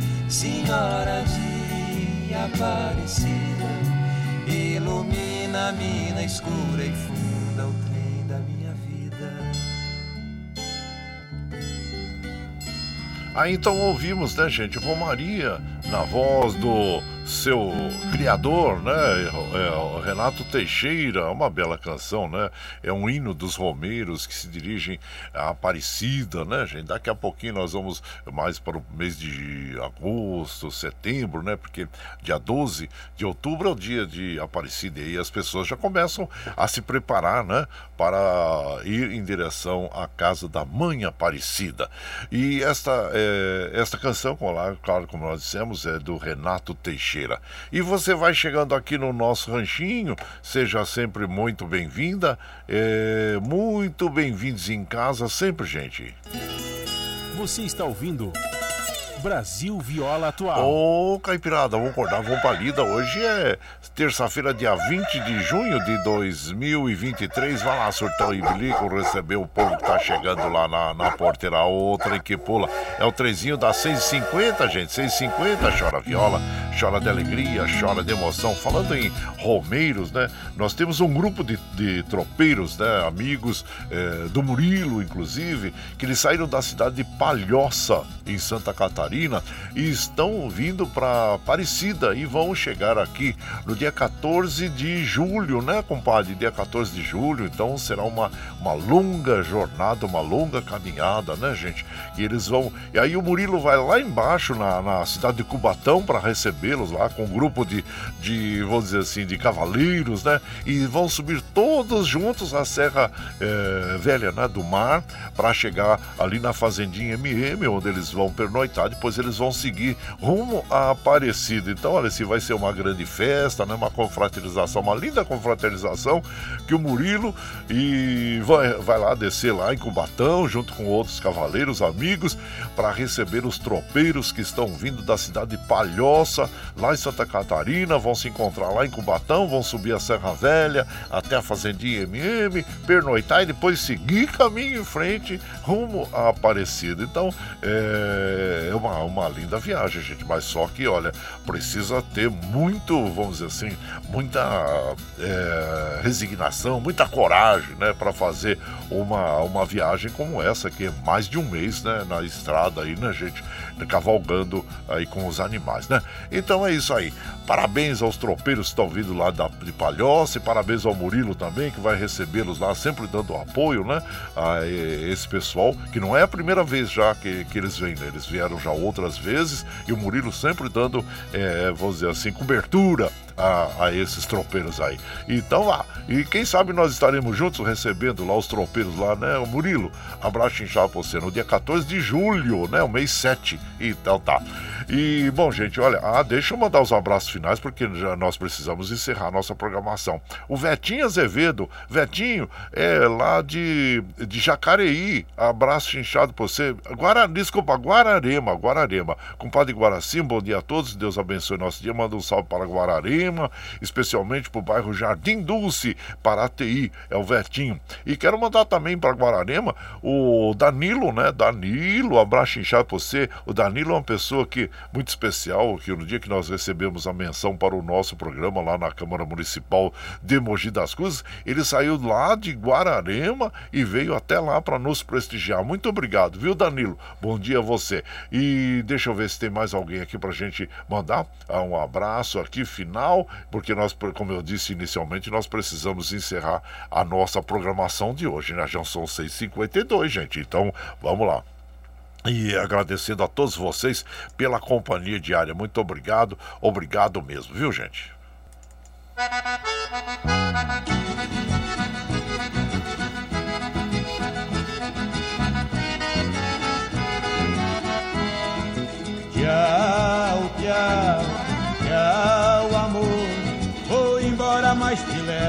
Senhora de Aparecida. Ilumina a mina escura e funda o trem da minha vida. Aí então ouvimos, né, gente, Romaria na voz do seu criador, né, é, Renato Teixeira, uma bela canção, né? É um hino dos romeiros que se dirigem à Aparecida, né, gente? Daqui a pouquinho nós vamos mais para o mês de agosto, setembro, né? Porque dia 12 de outubro é o dia de Aparecida e aí as pessoas já começam a se preparar, né, para ir em direção à casa da mãe Aparecida. E esta é, esta canção, claro, como nós dissemos, é do Renato Teixeira. E você vai chegando aqui no nosso ranchinho, seja sempre muito bem-vinda, é, muito bem-vindos em casa sempre, gente. Você está ouvindo Brasil Viola Atual. Ô, Caipirada, vamos acordar, vamos pra lida. Hoje é terça-feira, dia 20 de junho de 2023. Vai lá, surtão e receber o povo que tá chegando lá na, na porteira. Outra que pula. É o trezinho das 6h50, gente. 6h50, chora viola, chora de alegria, chora de emoção. Falando em romeiros, né? Nós temos um grupo de, de tropeiros, né? Amigos é, do Murilo, inclusive, que eles saíram da cidade de Palhoça, em Santa Catarina Catarina e estão vindo para Aparecida e vão chegar aqui no dia 14 de julho, né, compadre? Dia 14 de julho, então será uma, uma longa jornada, uma longa caminhada, né, gente? E eles vão. E aí o Murilo vai lá embaixo na, na cidade de Cubatão para recebê-los lá com um grupo de, de, vamos dizer assim, de cavaleiros, né? E vão subir todos juntos a Serra é, Velha, né, do Mar, para chegar ali na Fazendinha MM, onde eles vão pernoitar depois eles vão seguir rumo a Aparecida. Então, olha, se vai ser uma grande festa, né? uma confraternização, uma linda confraternização que o Murilo e vai, vai lá descer lá em Cubatão, junto com outros cavaleiros, amigos, para receber os tropeiros que estão vindo da cidade de Palhoça, lá em Santa Catarina, vão se encontrar lá em Cubatão, vão subir a Serra Velha até a Fazendinha MM, pernoitar e depois seguir caminho em frente rumo a Aparecida. Então, é, é uma, uma linda viagem, gente, mas só que, olha, precisa ter muito, vamos dizer assim, muita é, resignação, muita coragem, né, para fazer uma, uma viagem como essa, que é mais de um mês, né, na estrada aí, né, gente, cavalgando aí com os animais, né? Então é isso aí. Parabéns aos tropeiros que estão vindo lá da, de Palhoça e parabéns ao Murilo também, que vai recebê-los lá, sempre dando apoio, né, a esse pessoal, que não é a primeira vez já que, que eles vêm, né? Eles vieram já outras vezes e o Murilo sempre dando, é, vamos dizer assim, cobertura a, a, esses tropeiros aí. Então lá, e quem sabe nós estaremos juntos recebendo lá os tropeiros lá, né? O Murilo, abraço inchado pra você no dia 14 de julho, né? O mês 7. Então tá. E, bom, gente, olha, ah, deixa eu mandar os abraços finais, porque já nós precisamos encerrar a nossa programação. O Vetinho Azevedo, Vetinho, é lá de, de Jacareí, abraço inchado pra você. Guara, desculpa, Guararema, Guararema. Compadre Guaracim, bom dia a todos, Deus abençoe nosso dia, manda um salve para Guararema, especialmente pro bairro Jardim Dulce, para a TI, é o Vetinho. E quero mandar também para Guararema o Danilo, né? Danilo, abraço inchado pra você. O Danilo é uma pessoa que muito especial, que no dia que nós recebemos a menção para o nosso programa lá na Câmara Municipal de Mogi das Cruzes, ele saiu lá de Guararema e veio até lá para nos prestigiar. Muito obrigado, viu, Danilo? Bom dia a você. E deixa eu ver se tem mais alguém aqui para gente mandar ah, um abraço aqui final, porque nós, como eu disse inicialmente, nós precisamos encerrar a nossa programação de hoje, né? Já são 6h52, gente. Então, vamos lá. e agradecendo a todos vocês pela companhia diária. Muito obrigado, obrigado mesmo, viu, gente? Tchau, tchau,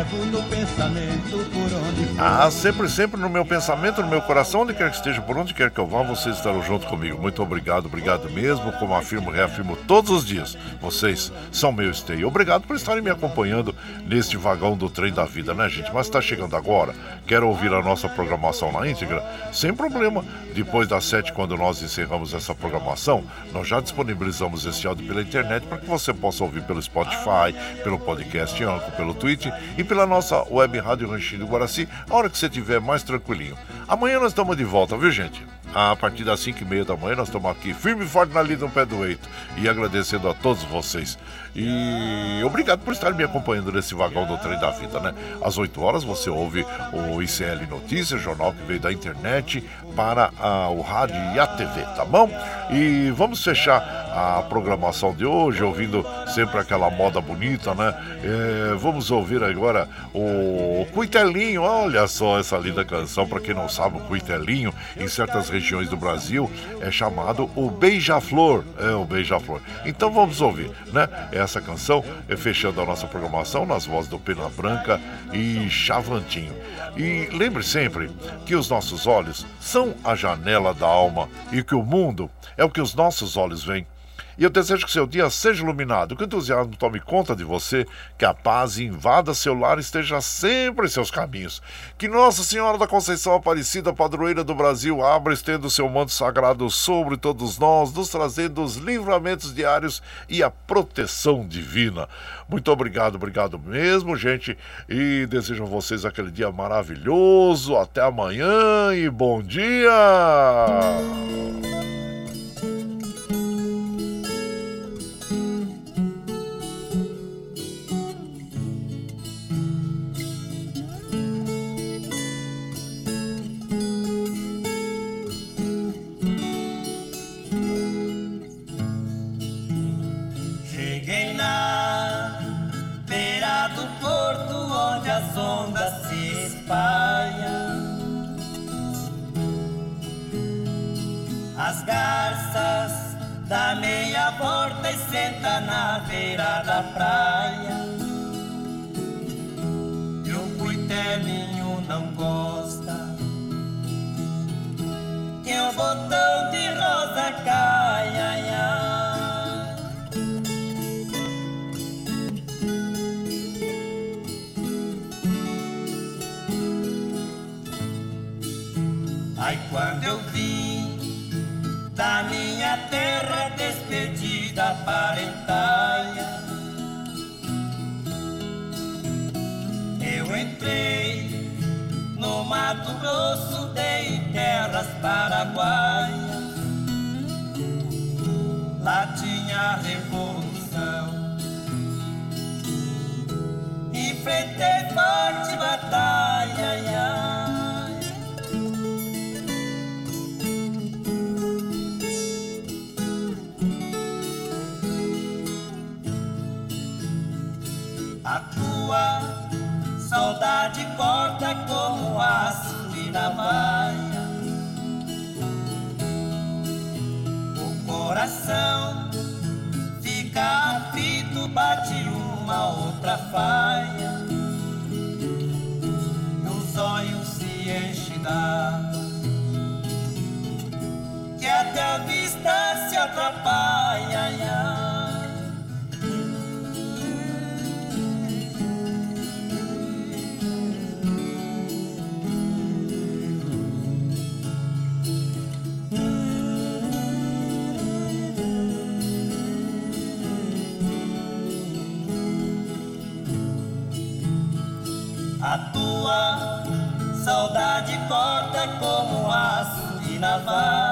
levo no pensamento por onde for. Ah, sempre, sempre no meu pensamento, no meu coração, onde quer que esteja, por onde quer que eu vá, vocês estarão junto comigo. Muito obrigado, obrigado mesmo, como afirmo, reafirmo todos os dias. Vocês são meu esteio. Obrigado por estarem me acompanhando neste vagão do trem da vida, né, gente? Mas está chegando agora, quer ouvir a nossa programação na íntegra? Sem problema. Depois das sete, quando nós encerramos essa programação, nós já disponibilizamos esse áudio pela internet para que você possa ouvir pelo Spotify, pelo podcast Anco, pelo Twitch e pela nossa web Rádio Ranchinho do Guaraci, a hora que você estiver mais tranquilinho. Amanhã nós estamos de volta, viu gente? A partir das 5 e meia da manhã nós estamos aqui firme e forte na lida no pé do eito e agradecendo a todos vocês. E obrigado por estar me acompanhando nesse vagão do trem da vida, né? Às 8 horas você ouve o ICL Notícias, jornal que veio da internet para a, o rádio e a TV, tá bom? E vamos fechar a programação de hoje ouvindo sempre aquela moda bonita, né? É, vamos ouvir agora o Cuitelinho, olha só essa linda canção, para quem não sabe, o Cuitelinho, em certas regiões do Brasil, é chamado o Beija-Flor, é o Beija-Flor. Então vamos ouvir, né? Essa canção, é fechando a nossa programação nas vozes do Pena Branca e Chavantinho. E lembre sempre que os nossos olhos são a janela da alma e que o mundo é o que os nossos olhos veem. E eu desejo que seu dia seja iluminado, que o entusiasmo tome conta de você, que a paz invada seu lar e esteja sempre em seus caminhos. Que Nossa Senhora da Conceição Aparecida, padroeira do Brasil, abra estendo seu manto sagrado sobre todos nós, nos trazendo os livramentos diários e a proteção divina. Muito obrigado, obrigado mesmo, gente, e desejo a vocês aquele dia maravilhoso. Até amanhã e bom dia! Na beira vete. nafas